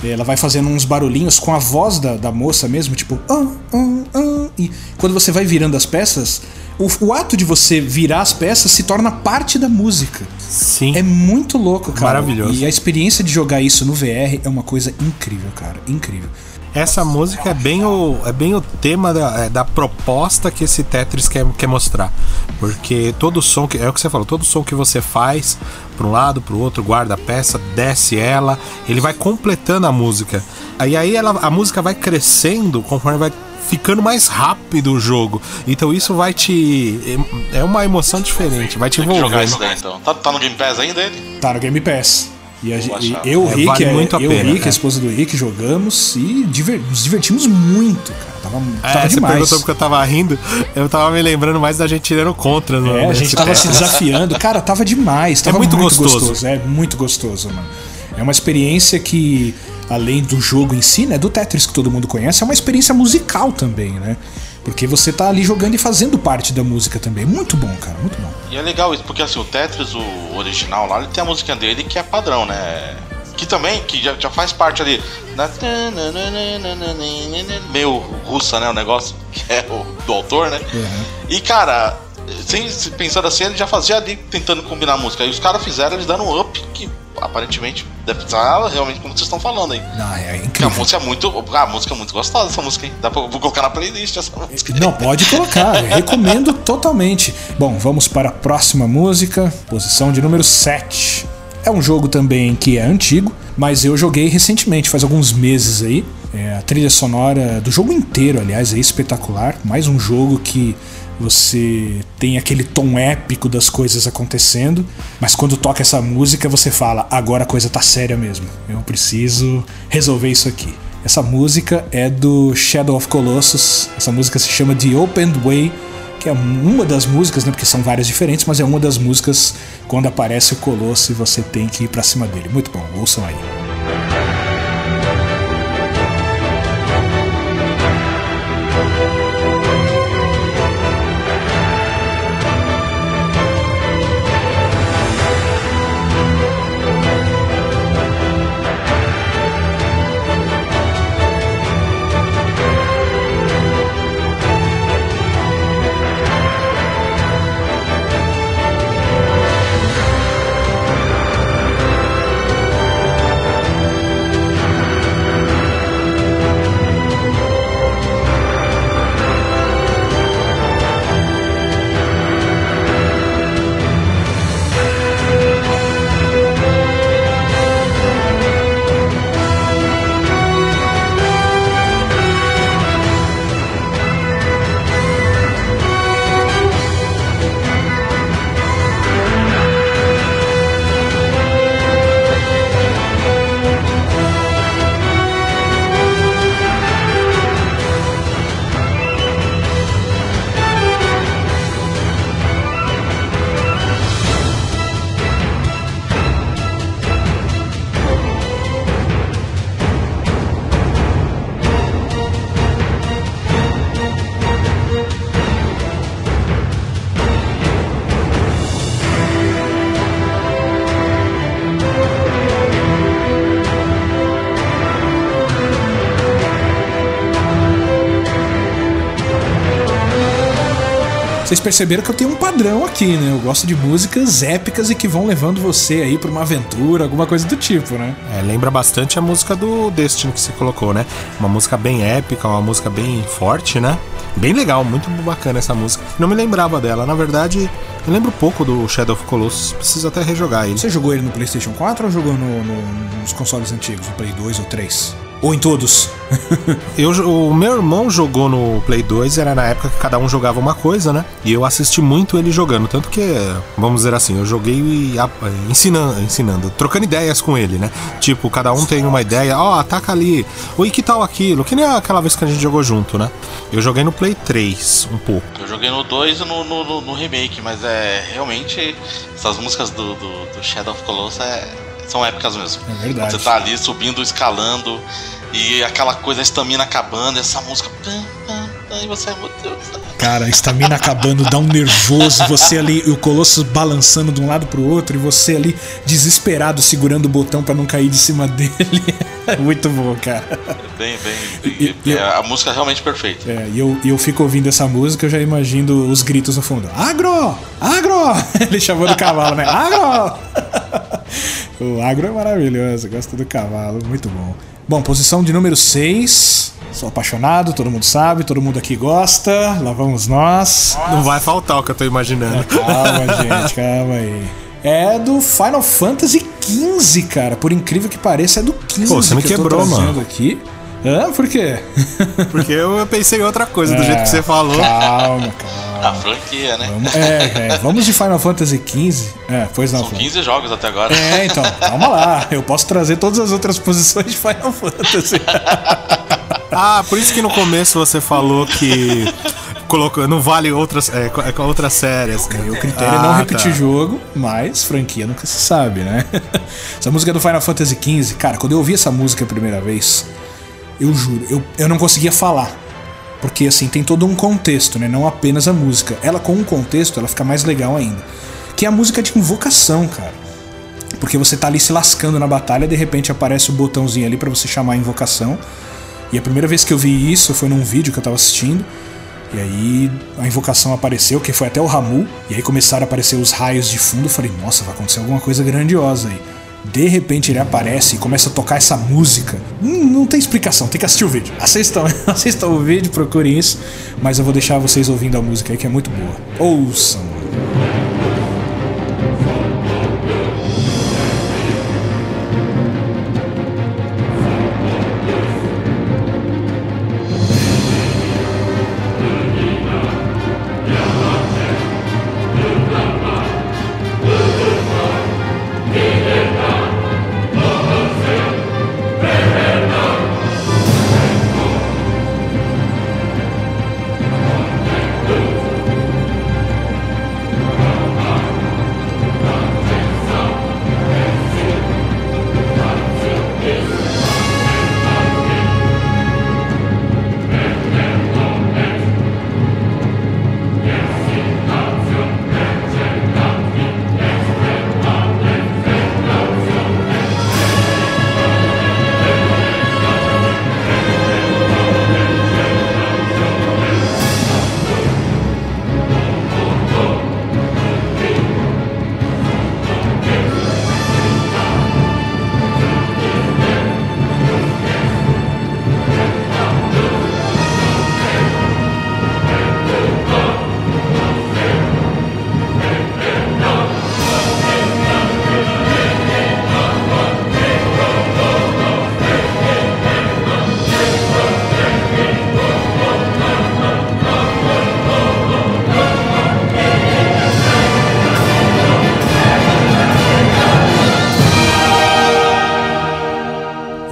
ela vai fazendo uns barulhinhos com a voz da, da moça mesmo, tipo. "Ah, ah, ah", e quando você vai virando as peças, o, o ato de você virar as peças se torna parte da música. Sim. É muito louco, cara. Maravilhoso. E a experiência de jogar isso no VR é uma coisa incrível, cara. Incrível. Essa música é bem o, é bem o tema da, é, da proposta que esse Tetris quer, quer mostrar. Porque todo som que. É o que você falou, todo som que você faz para um lado, para o outro, guarda a peça, desce ela, ele vai completando a música. Aí aí ela, a música vai crescendo conforme vai ficando mais rápido o jogo. Então isso vai te. É é uma emoção diferente, vai te que jogar isso daí então. Tá, tá no Game Pass ainda ele? Tá no Game Pass. E, a, e eu, É, Rick, vale é, muito a eu, pena, Rick, é. a esposa do Rick, jogamos e diver- nos divertimos muito, cara. Tava, É, tava você demais. perguntou porque eu tava rindo, eu tava me lembrando mais da gente tirando contra. No, É, a gente tava se desafiando. Cara, tava demais. Tava muito gostoso. É muito gostoso, mano. É uma experiência que, além do jogo em si, né? Do Tetris que todo mundo conhece, é uma experiência musical também, né? Porque você tá ali jogando e fazendo parte da música também. Muito bom, cara, muito bom. E é legal isso, porque assim, o Tetris, o original lá, ele tem a música dele que é padrão, né? Que também, que já, já faz parte ali. né? Meio russa, né? O negócio, que é o do autor, né? E cara, sem se- pensando assim, ele já fazia ali tentando combinar a música. E os caras fizeram, eles deram um up que aparentemente deve estar realmente como vocês estão falando aí. Ah, é Porque a incrível. música é muito. A música é muito gostosa, essa música, hein? Dá pra, vou colocar na playlist essa música. Não, pode colocar, recomendo totalmente. Bom, vamos para a próxima música, posição de número 7. É um jogo também que é antigo, Mas eu joguei recentemente, faz alguns meses aí. É, a trilha sonora do jogo inteiro, aliás, é espetacular. Mais um jogo que você tem aquele tom épico das coisas acontecendo, mas quando toca essa música você fala: agora a coisa tá séria mesmo. Eu preciso resolver isso aqui. Essa música é do Shadow of Colossus. Essa música se chama The Opened Way, que é uma das músicas, né, porque são várias diferentes, mas é uma das músicas quando aparece o Colosso e você tem que ir pra cima dele. Muito bom, ouçam aí. Vocês perceberam que eu tenho um padrão aqui, né? Eu gosto de músicas épicas e que vão levando você aí pra uma aventura, alguma coisa do tipo, né? É, lembra bastante a música do Destiny que você colocou, né? Uma música bem épica, uma música bem forte, né? Bem legal, muito bacana essa música. Não me lembrava dela, na verdade, eu lembro pouco do Shadow of Colossus, preciso até rejogar ele. Você jogou ele no PlayStation 4 ou jogou no- no- nos consoles antigos, no Play 2 ou 3? Ou em todos? Eu, o meu irmão jogou no Play 2, era na época que cada um jogava uma coisa, né? E eu assisti muito ele jogando. Tanto que, vamos dizer assim, eu joguei e, ensinando, ensinando, trocando ideias com ele, né? Tipo, cada um tem uma ideia, ó, ataca ali, oi, que tal aquilo? Que nem aquela vez que a gente jogou junto, né? Eu joguei no Play 3 um pouco. Eu joguei no 2 e no, no, no- no remake, mas é realmente essas músicas do, do, do Shadow of Colossus é- são épicas mesmo. É verdade. Você tá ali subindo, escalando e aquela coisa, a estamina acabando, e essa música. E você, meu Deus. Cara, a estamina acabando, dá um nervoso, você ali, o Colosso balançando de um lado pro outro, e você ali desesperado segurando o botão pra não cair de cima dele. É muito bom, cara. Bem, bem. E- e- é, a música é realmente perfeita. É, e eu, eu fico ouvindo essa música, eu já imagino os gritos no fundo. Agro! Agro! Ele chamou do cavalo, né? Agro! o agro é maravilhoso, gosto do cavalo, muito bom. Bom, posição de número 6. Sou apaixonado, todo mundo sabe, todo mundo aqui gosta. Lá vamos nós. Não vai faltar o que eu tô imaginando. Calma, gente, calma aí. É do Final Fantasy XV, cara. Por incrível que pareça, é do 15 Pô, você me que eu tô quebrou, mano. aqui. Hã? Por quê? Porque eu pensei em outra coisa, do jeito que você falou. Calma, calma. A franquia, né? Vamos, é, é, vamos de Final Fantasy XV. É, pois não, São Flávio. 15 jogos até agora. É, então, calma lá. Eu posso trazer todas as outras posições de Final Fantasy. Ah, por isso que no começo você falou que colocou, não vale outras, é, é, com outras séries. O critério é não Ah, repetir tá. jogo, mas franquia nunca se sabe, né? Essa música é do Final Fantasy XV, cara, quando eu ouvi essa música a primeira vez, eu juro, eu, eu não conseguia falar. Porque assim, tem todo um contexto, né? Não apenas a música. Ela com um contexto, ela fica mais legal ainda. Que é a música de invocação, cara. Porque você tá ali se lascando na batalha, de repente aparece o botãozinho ali pra você chamar a invocação. E a primeira vez que eu vi isso foi num vídeo que eu tava assistindo. E aí a invocação apareceu, que foi até o Ramu. E aí começaram a aparecer os raios de fundo. Eu falei, nossa, vai acontecer alguma coisa grandiosa aí. De repente ele aparece e começa a tocar essa música. Hum, não tem explicação, tem que assistir o vídeo. Assistam, assistam o vídeo, procurem isso. Mas eu vou deixar vocês ouvindo a música aí que é muito boa. Ouçam.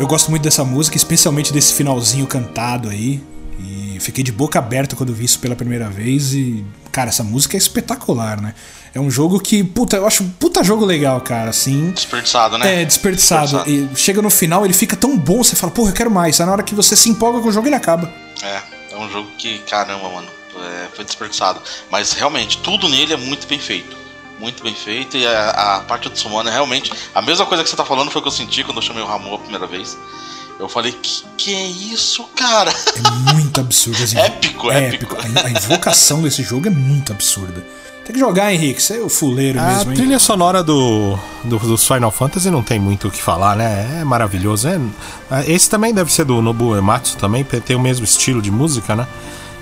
Gosto muito dessa música, especialmente desse finalzinho cantado aí. E fiquei de boca aberta quando vi isso pela primeira vez. E, cara, essa música é espetacular, né? É um jogo que, puta, eu acho um puta jogo legal, cara, assim. Desperdiçado, né? É, desperdiçado. Desperdiçado. E chega no final, ele fica tão bom, você fala, porra, eu quero mais. Aí na hora que você se empolga com o jogo, ele acaba. É, é um jogo que, caramba, mano, é, foi desperdiçado. Mas realmente, tudo nele é muito bem feito. Muito bem feito. E a, a parte do Summoner, realmente, a mesma coisa que você tá falando foi o que eu senti quando eu chamei o Ramon primeira vez. Eu falei, que que é isso, cara? É muito absurdo. Assim, Épico, é épico. A, a invocação desse jogo é muito absurda. Tem que jogar, Henrique. Você é o fuleiro A mesmo, hein? trilha sonora do, do- dos Final Fantasy não tem muito o que falar, né? É maravilhoso. É, esse também deve ser do Nobu Ematsu também, porque tem o mesmo estilo de música, né?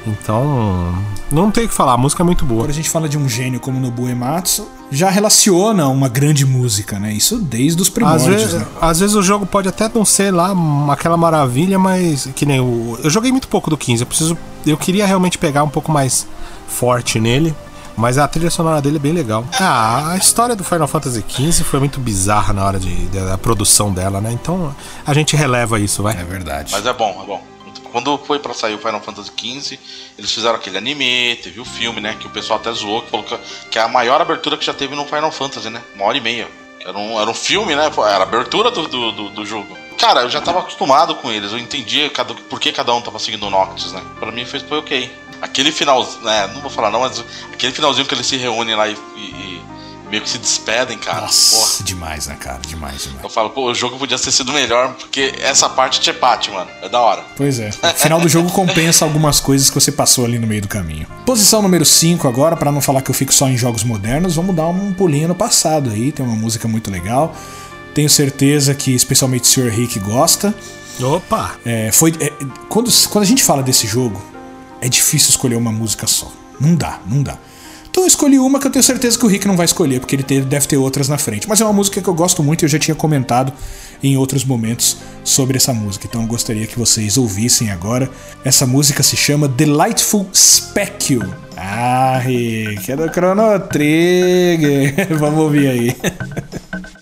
Então, não tem o que falar, a música é muito boa. Quando a gente fala de um gênio como Nobu Ematsu, já relaciona uma grande música, né? Isso desde os Às primórdios, vezes, né? às vezes o jogo pode até não ser lá aquela maravilha, mas que nem o. Eu joguei muito pouco do 15. Eu preciso. Eu queria realmente pegar um pouco mais forte nele. Mas a trilha sonora dele é bem legal. Ah, a história do Final Fantasy XV foi muito bizarra na hora de, da produção dela, né? Então a gente releva isso, vai. É verdade. Mas é bom, é bom. Quando foi pra sair o Final Fantasy XV, eles fizeram aquele anime, teve o filme, né? Que o pessoal até zoou, que falou que- é a maior abertura que já teve no Final Fantasy, né? Uma hora e meia. Era um, era um filme, né? Era a abertura do, do, do, do jogo. Cara, eu já tava acostumado com eles, eu entendia cada, por que cada um tava seguindo o Noctis, né? Pra mim foi, foi ok. Aquele final, né? Não vou falar não, mas aquele finalzinho que eles se reúnem lá e- e meio que se despedem, cara. Porra. Nossa, demais, né, cara? Demais, demais. Eu falo, pô, o jogo podia ter sido melhor, porque essa parte te parte, mano. É da hora. Pois é. O final do jogo compensa algumas coisas que você passou ali no meio do caminho. Posição número 5 agora, pra não falar que eu fico só em jogos modernos, vamos dar um pulinho no passado aí. Tem uma música muito legal. Tenho certeza que especialmente o Sr. Rick gosta. Opa! É, foi, é, quando, quando a gente fala desse jogo, é difícil escolher uma música só. Não dá, não dá. Então eu escolhi uma que eu tenho certeza que o Rick não vai escolher, porque ele deve ter outras na frente. Mas é uma música que eu gosto muito e eu já tinha comentado em outros momentos sobre essa música. Então eu gostaria que vocês ouvissem agora. Essa música se chama Delightful Speckle. Ah, Rick, é do Chrono Trigger. Vamos ouvir aí.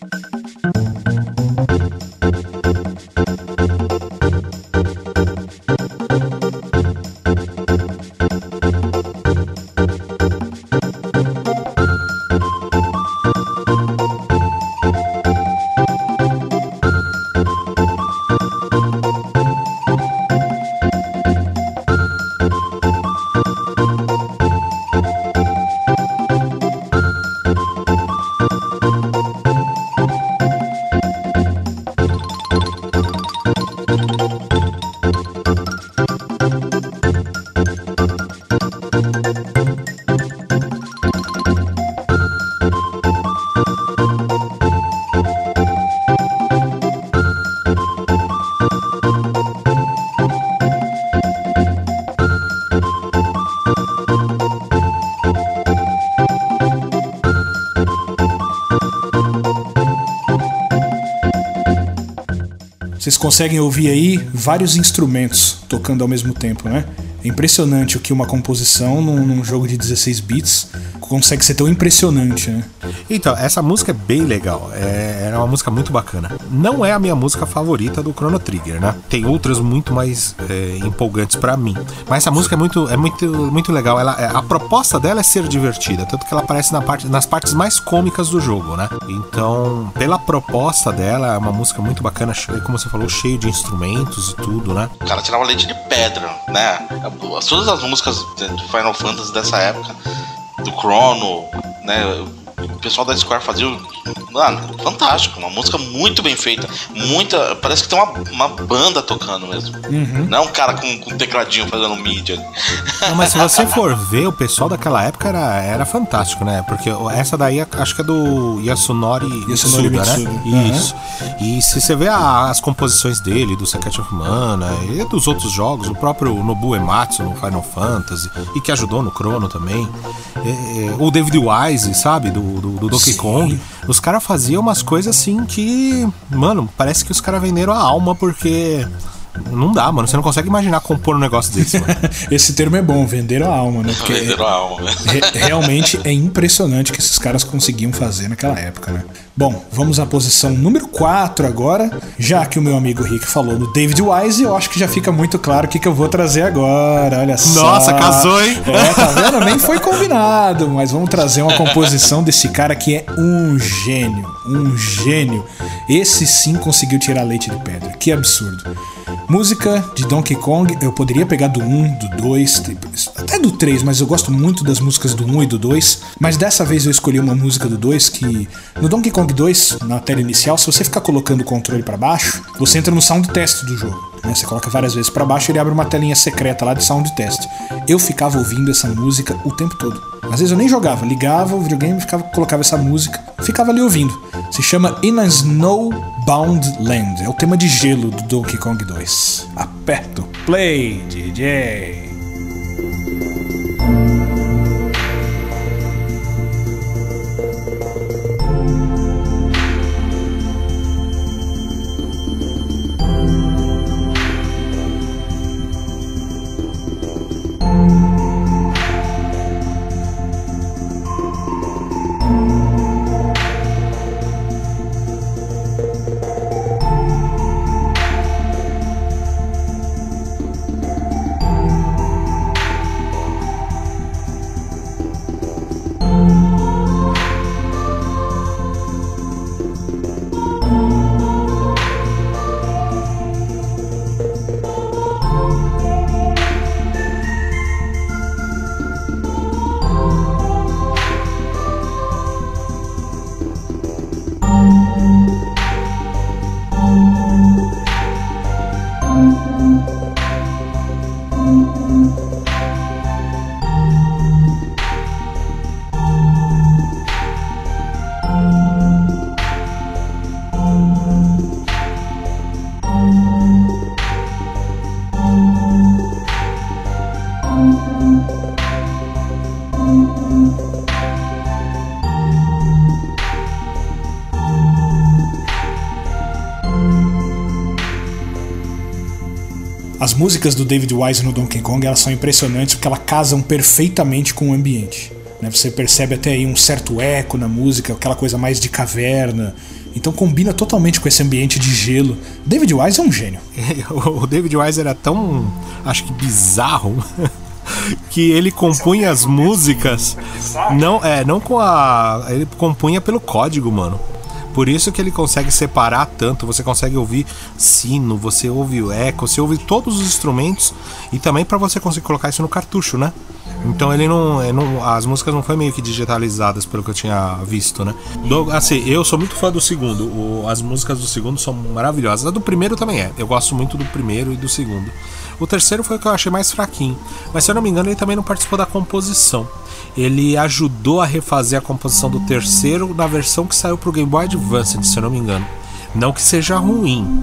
Vocês conseguem ouvir aí vários instrumentos tocando ao mesmo tempo, né? É impressionante o que uma composição num, num jogo de 16 bits consegue ser tão impressionante, né? Então, essa música é bem legal. É, é uma música muito bacana. Não é a minha música favorita do Chrono Trigger, né? Tem outras muito mais é, empolgantes pra mim. Mas essa música é muito, é muito, muito legal. Ela, é- a proposta dela é ser divertida, tanto que ela aparece na parte, nas partes mais cômicas do jogo, né? Então, pela proposta dela, é uma música muito bacana, como você falou, cheio de instrumentos e tudo, né? O cara tirava leite de pedra, né? As- Todas as músicas do Final Fantasy dessa época, do Chrono, né? O pessoal da Square fazia. Mano, fantástico. Uma música muito bem feita. Muita. Parece que tem uma, uma banda tocando mesmo. Não é um cara com, com tecladinho fazendo mídia. Não, mas se você for ver, o pessoal daquela época era, era fantástico, né? Porque essa daí acho que é do Yasunori, Yasunori Mitsuda, Mitsuda. né? Isso. E se você vê a- as composições dele, do Secret of Mana e dos outros jogos, o próprio Nobu Ematsu no Final Fantasy, e que ajudou no Chrono também, é, é, o David Wise, sabe? Do, do, do Donkey Sim. Kong. Os caras faziam umas coisas assim que, mano, parece que os caras venderam a alma porque Não dá, mano. Você não consegue imaginar compor um negócio desse, mano. Esse termo é bom, venderam a alma, né? Porque Venderam a alma, né? re- realmente é impressionante o que esses caras conseguiam fazer naquela época, né? Bom, vamos à posição número 4 agora. Já que o meu amigo Rick falou no David Wise, eu acho que já fica muito claro o que, que eu vou trazer agora. Olha só. Nossa, casou, hein? É, tá vendo? Nem foi combinado, mas vamos trazer uma composição desse cara que é um gênio. Um gênio. Esse sim conseguiu tirar leite de pedra. Que absurdo. Música de Donkey Kong, eu poderia pegar do 1, do 2, até do 3, mas eu gosto muito das músicas do 1 e do 2. Mas dessa vez eu escolhi uma música do 2 que no Donkey Kong 2, na tela inicial, se você ficar colocando o controle pra baixo, você entra no sound test do jogo. Né? Você coloca várias vezes pra baixo e ele abre uma telinha secreta lá de sound test. Eu ficava ouvindo essa música o tempo todo. Às vezes eu nem jogava, ligava o videogame, ficava, colocava essa música, ficava ali ouvindo. Se chama In a Snowbound Land. É o tema de gelo do Donkey Kong 2. Aperta o play, DJ. As músicas do David Wise no Donkey Kong elas são impressionantes porque elas casam perfeitamente com o ambiente. né? Você percebe até aí um certo eco na música, aquela coisa mais de caverna. Então combina totalmente com esse ambiente de gelo. David Wise é um gênio. o David Wise era tão, acho que bizarro, que ele compunha as músicas não é não com a ele compunha pelo código, mano. Por isso que ele consegue separar tanto, você consegue ouvir sino, você ouve o eco, você ouve todos os instrumentos e também para você conseguir colocar isso no cartucho, né? Então ele não, ele não- as músicas não foi meio que digitalizadas pelo que eu tinha visto, né? Do- assim, eu sou muito fã do segundo. o- as músicas do segundo são maravilhosas. A do primeiro também é. Eu gosto muito do primeiro e do segundo. O terceiro foi o que eu achei mais fraquinho. Mas se eu não me engano, ele também não participou da composição. Ele ajudou a refazer a composição do terceiro na versão que saiu pro Game Boy Advance, se eu não me engano. Não que seja ruim.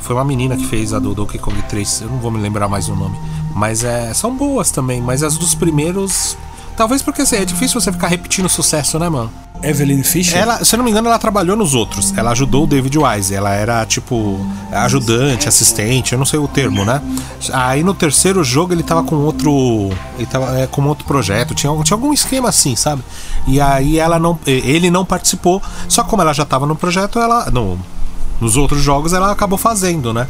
Foi uma menina que fez a do Donkey Kong 3, eu não vou me lembrar mais o nome. Mas é, são boas também, mas as dos primeiros. Talvez porque assim, é difícil você ficar repetindo sucesso, né, mano? Evelyn Fisher. Ela, se eu não me engano, ela trabalhou nos outros. Ela ajudou o David Wise. Ela era tipo ajudante, assistente, eu não sei o termo, né? Aí no terceiro jogo ele tava com outro. Ele tava é, com outro projeto. Tinha, algum- tinha algum esquema assim, sabe? E aí ela não. Ele não participou. Só que como ela já tava no projeto, ela. No, nos outros jogos ela acabou fazendo, né?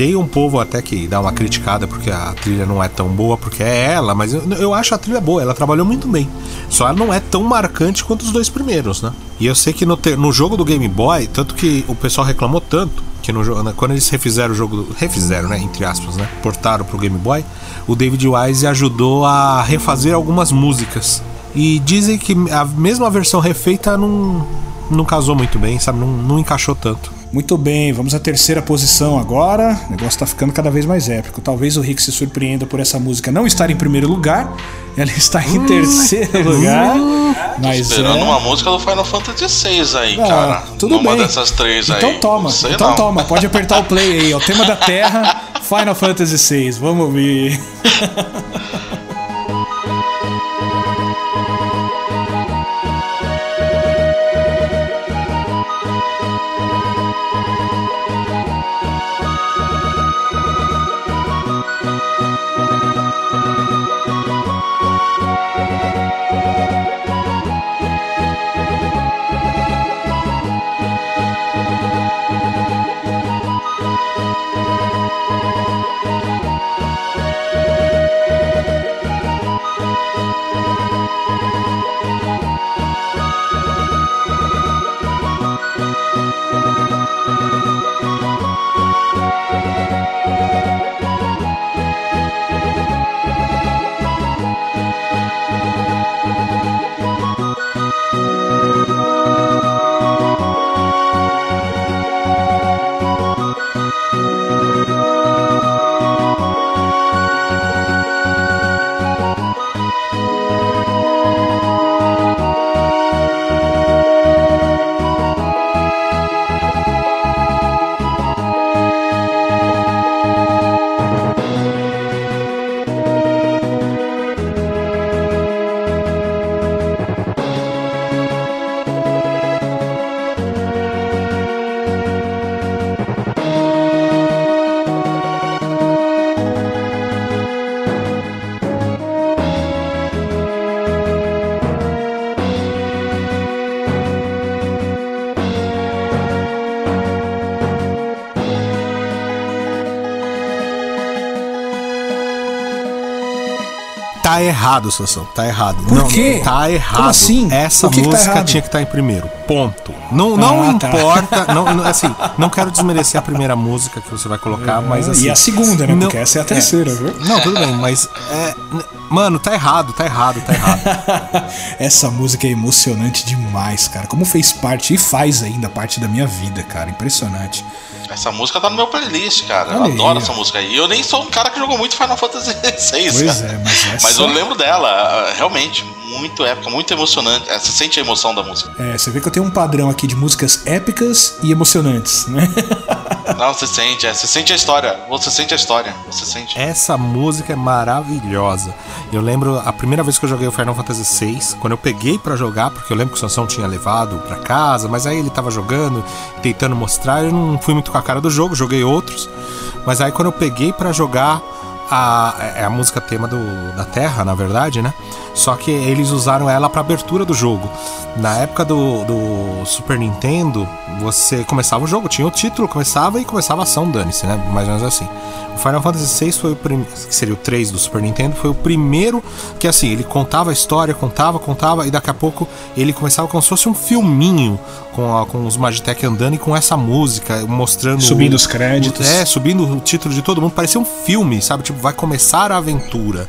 Tem um povo até que dá uma criticada porque a trilha não é tão boa, porque é ela, mas eu, eu acho a trilha boa, ela trabalhou muito bem. Só ela não é tão marcante quanto os dois primeiros, né? E eu sei que no, no jogo do Game Boy, tanto que o pessoal reclamou tanto, que no, quando eles refizeram o jogo, refizeram, né, entre aspas, né, portaram pro Game Boy, o David Wise ajudou a refazer algumas músicas. E dizem que a mesma versão refeita não, não casou muito bem, sabe? Não, não encaixou tanto. Muito bem, vamos à terceira posição agora. O negócio tá ficando cada vez mais épico. Talvez o Rick se surpreenda por essa música não estar em primeiro lugar. Ela está em terceiro lugar. Mas Esperando é... uma música do Final Fantasy VI aí, Ah, cara. tudo Numa bem. dessas três aí. Então toma, Não sei então não. toma, pode apertar o play aí. É o tema da Terra, Final Fantasy VI. Vamos ouvir. errado, Sansão. Tá errado. Por não, quê? Tá errado. Como assim? Essa que que tá música tinha que estar em primeiro. Ponto. Não, não Ah, tá. importa. Não, não- assim, não quero desmerecer a primeira música que você vai colocar, mas assim. e a segunda, né? não- Porque essa é a terceira, viu? Não, tudo bem, mas. é, mano, tá errado, tá errado, tá errado. Essa música é emocionante demais, cara. Como fez parte e faz ainda parte da minha vida, cara. Impressionante. Essa música tá no meu playlist, cara. Eu Olha adoro aí, essa música aí. Eu nem sou um cara que jogou muito Final Fantasy VI, Pois cara. é, mas essa- Mas eu lembro dela, ah, realmente, muito épica, muito emocionante. Eh, Você sente a emoção da música. É, você vê que eu tenho um padrão aqui de músicas épicas e emocionantes, né? Não, você sente, é, você sente a história. Você sente a história. Você sente. Essa música é maravilhosa. Eu lembro a primeira vez que eu joguei o Final Fantasy VI, quando eu peguei pra jogar, porque eu lembro que o Sansão tinha levado pra casa, mas aí ele tava jogando, tentando mostrar, eu não fui muito com a cara do jogo, joguei outros. Mas aí quando eu peguei pra jogar a, é a música tema do, da Terra, na verdade, né? Só que eles usaram ela pra abertura do jogo. Na época do, do Super Nintendo, você começava o jogo, tinha o título, começava e começava a ação, dane-se, né? Mais ou menos assim. O Final Fantasy VI foi o primeiro, que seria o 3 do Super Nintendo, foi o primeiro que assim, ele contava a história, contava, contava, e daqui a pouco ele começava como se fosse um filminho com, a- com os Magitech andando e com essa música, mostrando. Subindo o- os créditos. o- é, subindo o título de todo mundo, parecia um filme, sabe? Tipo, vai começar a aventura.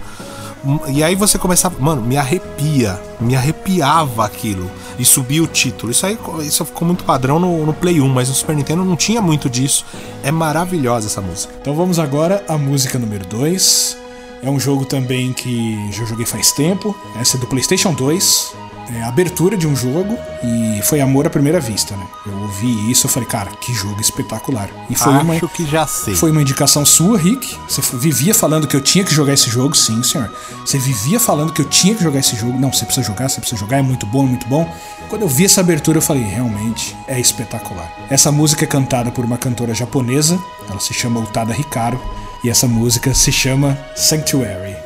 E aí você começava, mano, me arrepia, me arrepiava aquilo. E subia o título. Isso aí isso ficou muito padrão no, no Play 1, mas no Super Nintendo não tinha muito disso. É maravilhosa essa música. Então vamos agora à música número 2. É um jogo também que já joguei faz tempo. Essa é do PlayStation 2. É abertura de um jogo e foi amor à primeira vista, né? Eu ouvi isso e falei, cara, que jogo espetacular. E foi uma, Acho que já sei. foi uma indicação sua, Rick. Você vivia falando que eu tinha que jogar esse jogo, sim, senhor. Você vivia falando que eu tinha que jogar esse jogo. Não, você precisa jogar, você precisa jogar, é muito bom, é muito bom. Quando eu vi essa abertura, eu falei, realmente é espetacular. Essa música é cantada por uma cantora japonesa, ela se chama Utada Hikaru, e essa música se chama Sanctuary.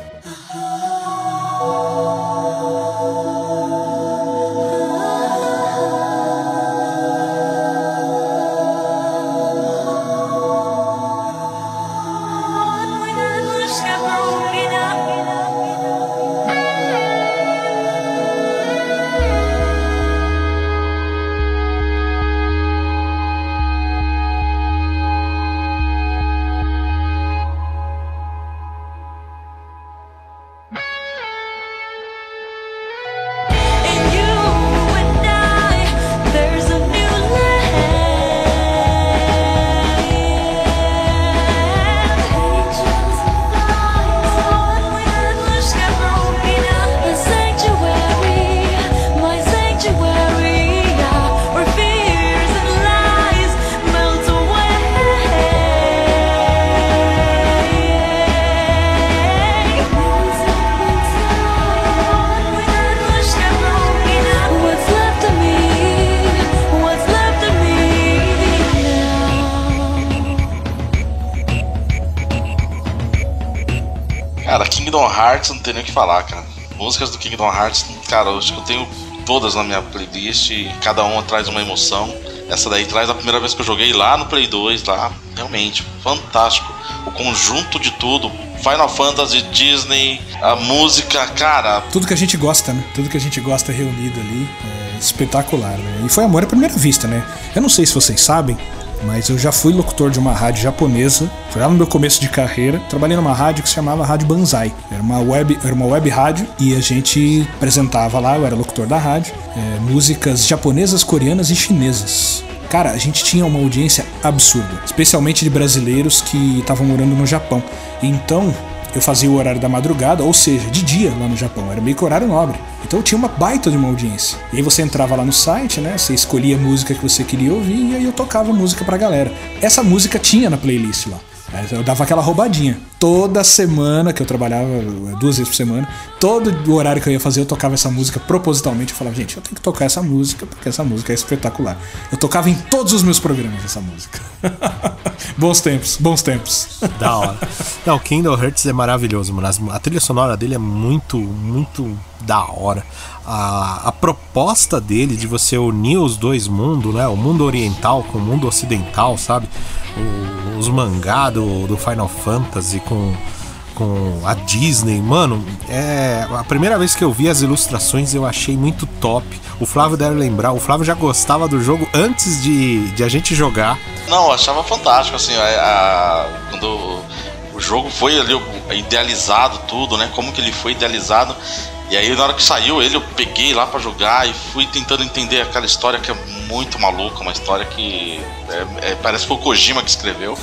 Hearts não tem nem o que falar, cara. Músicas do Kingdom Hearts, cara, eu acho que eu tenho todas na minha playlist e cada uma traz uma emoção. Essa daí traz a primeira vez que eu joguei lá no Play 2, lá, realmente, fantástico. o conjunto de tudo. Final Fantasy, Disney, a música, cara, Tudo que a gente gosta, né? Tudo que a gente gosta reunido ali. É espetacular, né? E foi amor à primeira vista, né? Eu não sei se vocês sabem, mas eu já fui locutor de uma rádio japonesa. Foi lá no meu começo de carreira. Trabalhei numa rádio que se chamava Rádio Banzai. Era uma web, era uma web rádio e a gente apresentava lá, eu era locutor da rádio, é, músicas japonesas, coreanas e chinesas. Cara, a gente tinha uma audiência absurda, especialmente de brasileiros que estavam morando no Japão. Então, eu fazia o horário da madrugada, ou seja, de dia lá no Japão, era meio que horário nobre. Então eu tinha uma baita de uma audiência. E aí você entrava lá no site, né? Você escolhia a música que você queria ouvir e aí eu tocava música pra galera. Essa música tinha na playlist lá. Eu dava aquela roubadinha. Toda semana que eu trabalhava, duas vezes por semana, todo o horário que eu ia fazer, eu tocava essa música propositalmente. Eu falava, gente, eu tenho que tocar essa música, porque essa música é espetacular. Eu tocava em todos os meus programas essa música. bons tempos, bons tempos. Da hora. Não, Kingdom Hearts é maravilhoso, mano. A trilha sonora dele é muito, muito da hora. A, a proposta dele de você unir os dois mundos, né? O mundo oriental com o mundo ocidental, sabe? O- os mangá do, do Final Fantasy com, com a Disney, mano. É a primeira vez que eu vi as ilustrações eu achei muito top. O Flávio deve lembrar, o Flávio já gostava do jogo antes de, de a gente jogar. Não, eu achava fantástico, assim, a, a- quando o jogo foi ali idealizado tudo, né? Como que ele foi idealizado. E aí na hora que saiu ele, eu peguei lá pra jogar e fui tentando entender aquela história que é muito maluca, uma história que é- é- parece que foi o Kojima que escreveu.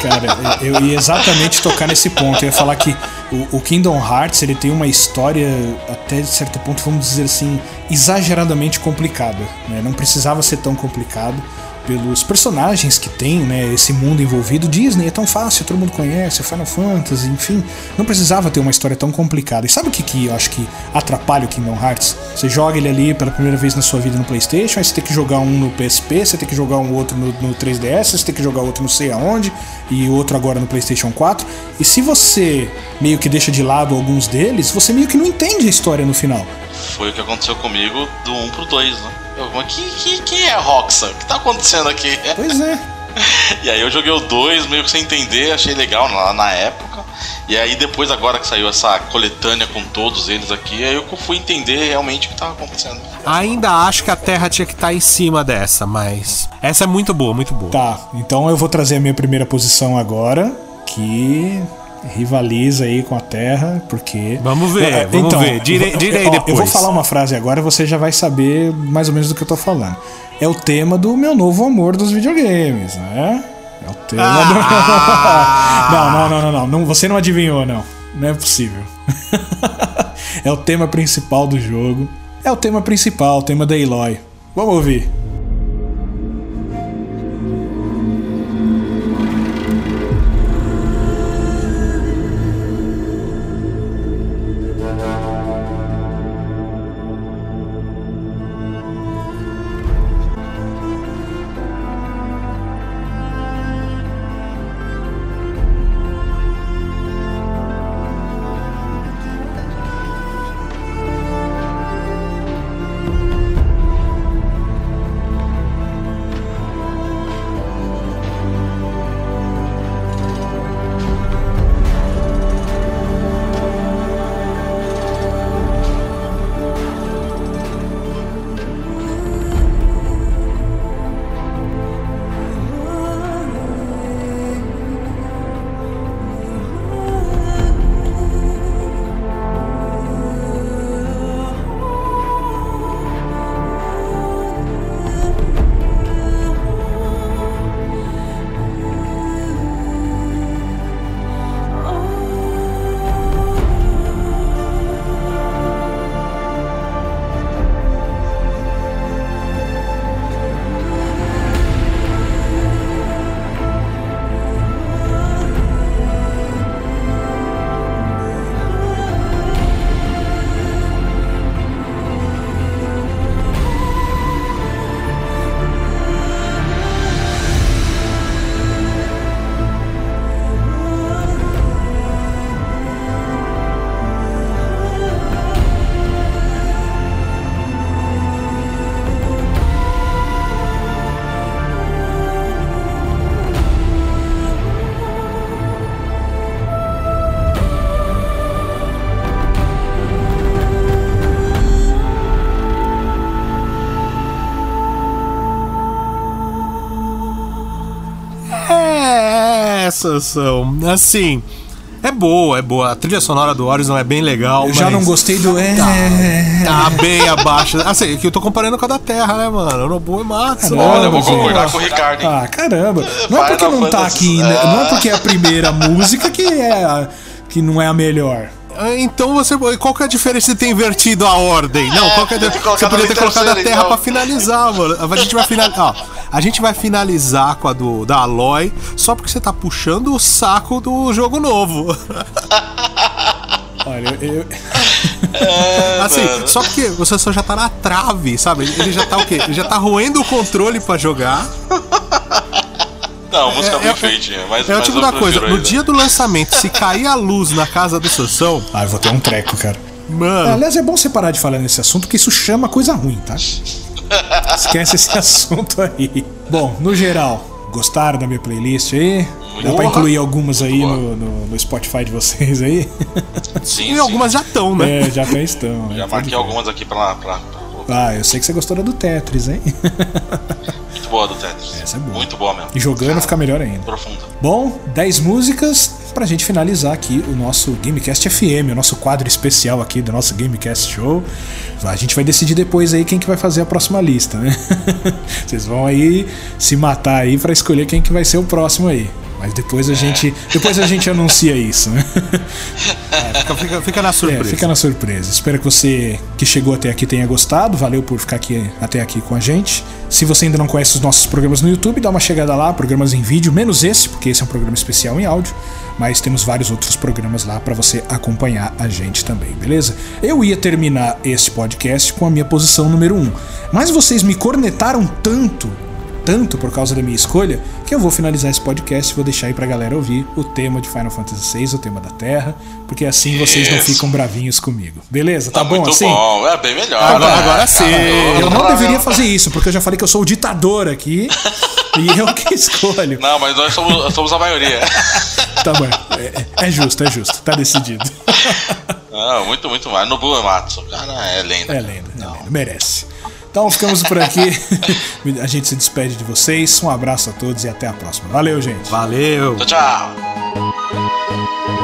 Cara, eu ia exatamente tocar nesse ponto. Eu ia falar que o, o Kingdom Hearts ele tem uma história, até certo ponto, vamos dizer assim, exageradamente complicada. né? Não precisava ser tão complicado pelos personagens que tem, né? Esse mundo envolvido. Disney é tão fácil, todo mundo conhece, Final Fantasy, enfim. Não precisava ter uma história tão complicada. E sabe o que, que eu acho que atrapalha o Kingdom Hearts? Você joga ele ali pela primeira vez na sua vida no PlayStation, aí você tem que jogar um no PSP, você tem que jogar um outro no, no 3DS, você tem que jogar outro não sei aonde, e outro agora no PlayStation 4. E se você meio que deixa de lado alguns deles, você meio que não entende a história no final. Foi o que aconteceu comigo do 1 pro 2, né? Que, que, que é Roxa? O que tá acontecendo aqui? Pois é. E aí eu joguei o 2 meio que sem entender, achei legal lá na época. E aí depois agora que saiu essa coletânea com todos eles aqui, aí eu fui entender realmente o que tava acontecendo. Ainda acho que a Terra tinha que estar em cima dessa, mas essa é muito boa, muito boa. Tá, então eu vou trazer a minha primeira posição agora, que rivaliza aí com a Terra, porque. Vamos ver, É, vamos ver. Dire- direi ó, depois. Eu vou falar uma frase agora, você já vai saber mais ou menos do que eu tô falando. É o tema do meu novo amor dos videogames, né? É o tema Ah! do. não, não, não, não, não, não. Você não adivinhou, não. Não é possível. é o tema principal do jogo. É o tema principal, o tema da Eloy. Vamos ouvir. Sansão, assim. É boa, é boa. A trilha sonora do Horizon é bem legal. Eu já não gostei do. É. Tá bem abaixo. Assim, que eu tô comparando com a da Terra, né, mano? Nobu e Matsu. Caramba, Olha, eu vou concordar com o Ricardo, hein? Ah, caramba. Não é Final porque não tá Fantasy. aqui, né? Não é porque é a primeira música que é a, que não é a melhor. Ah, Então você. Qual que é a diferença de ter invertido a ordem? Não, qual que é a Você poderia ter colocado a Terra então. pra finalizar, mano. A gente vai finalizar. A gente vai finalizar com a do, da Aloy só porque você tá puxando o saco do jogo novo. Olha, eu. eu- assim, só porque você só já tá na trave, sabe? Ele já tá o quê? Ele já tá roendo o controle pra jogar. Não, música É, bem é- feitinha. Mas, É o tipo da coisa, no dia do lançamento, se cair a luz na casa do Sansão, Ah, eu vou ter um treco, cara. mano. Aliás, é bom você parar de falar nesse assunto, porque isso chama coisa ruim, tá? Esquece esse assunto aí. Bom, no geral, gostaram da minha playlist aí? Dá pra incluir algumas aí no, no- no Spotify de vocês aí? Sim, E sim. algumas já estão, né? É, já até estão. Já marquei algumas aqui pra, pra, pra- Ah, eu sei que você gostou da do Tetris, hein? Boa do Tetris. Essa é boa. Muito boa mesmo. E jogando fica melhor ainda. Profunda. Bom, 10 músicas pra gente finalizar aqui o nosso Gamecast FM, o nosso quadro especial aqui do nosso Gamecast Show. A gente vai decidir depois aí quem que vai fazer a próxima lista, né? Vocês vão aí se matar aí pra escolher quem que vai ser o próximo aí. Mas depois a gente, depois a gente anuncia isso, né? Fica, fica- fica na É, surpresa. fica na surpresa. Espero que você que chegou até aqui tenha gostado. Valeu por ficar aqui até aqui com a gente. Se você ainda não conhece os nossos programas no YouTube, dá uma chegada lá, programas em vídeo, menos esse, porque esse é um programa especial em áudio, mas temos vários outros programas lá para você acompanhar a gente também, beleza? Eu ia terminar este podcast com a minha posição número 1, um, mas vocês me cornetaram tanto tanto por causa da minha escolha que eu vou finalizar esse podcast e vou deixar aí pra galera ouvir o tema de Final Fantasy VI, o tema da Terra, porque assim vocês não Isso. ficam bravinhos comigo. Beleza? Tá, bom muito assim? bom. É bem melhor. Agora- né? agora sim. Eu não Caramba. deveria fazer isso, porque eu já falei que eu sou o ditador aqui e eu que escolho. Não, mas nós somos, somos a maioria. Tá bom. É, é justo, é justo. Tá decidido. Não, muito, muito mais. No Blue Matsu, o cara é lenda. É lenda, é lenda. Merece. Então ficamos por aqui. A gente se despede de vocês. Um abraço a todos e até a próxima. Valeu, gente. Valeu. Tchau, tchau.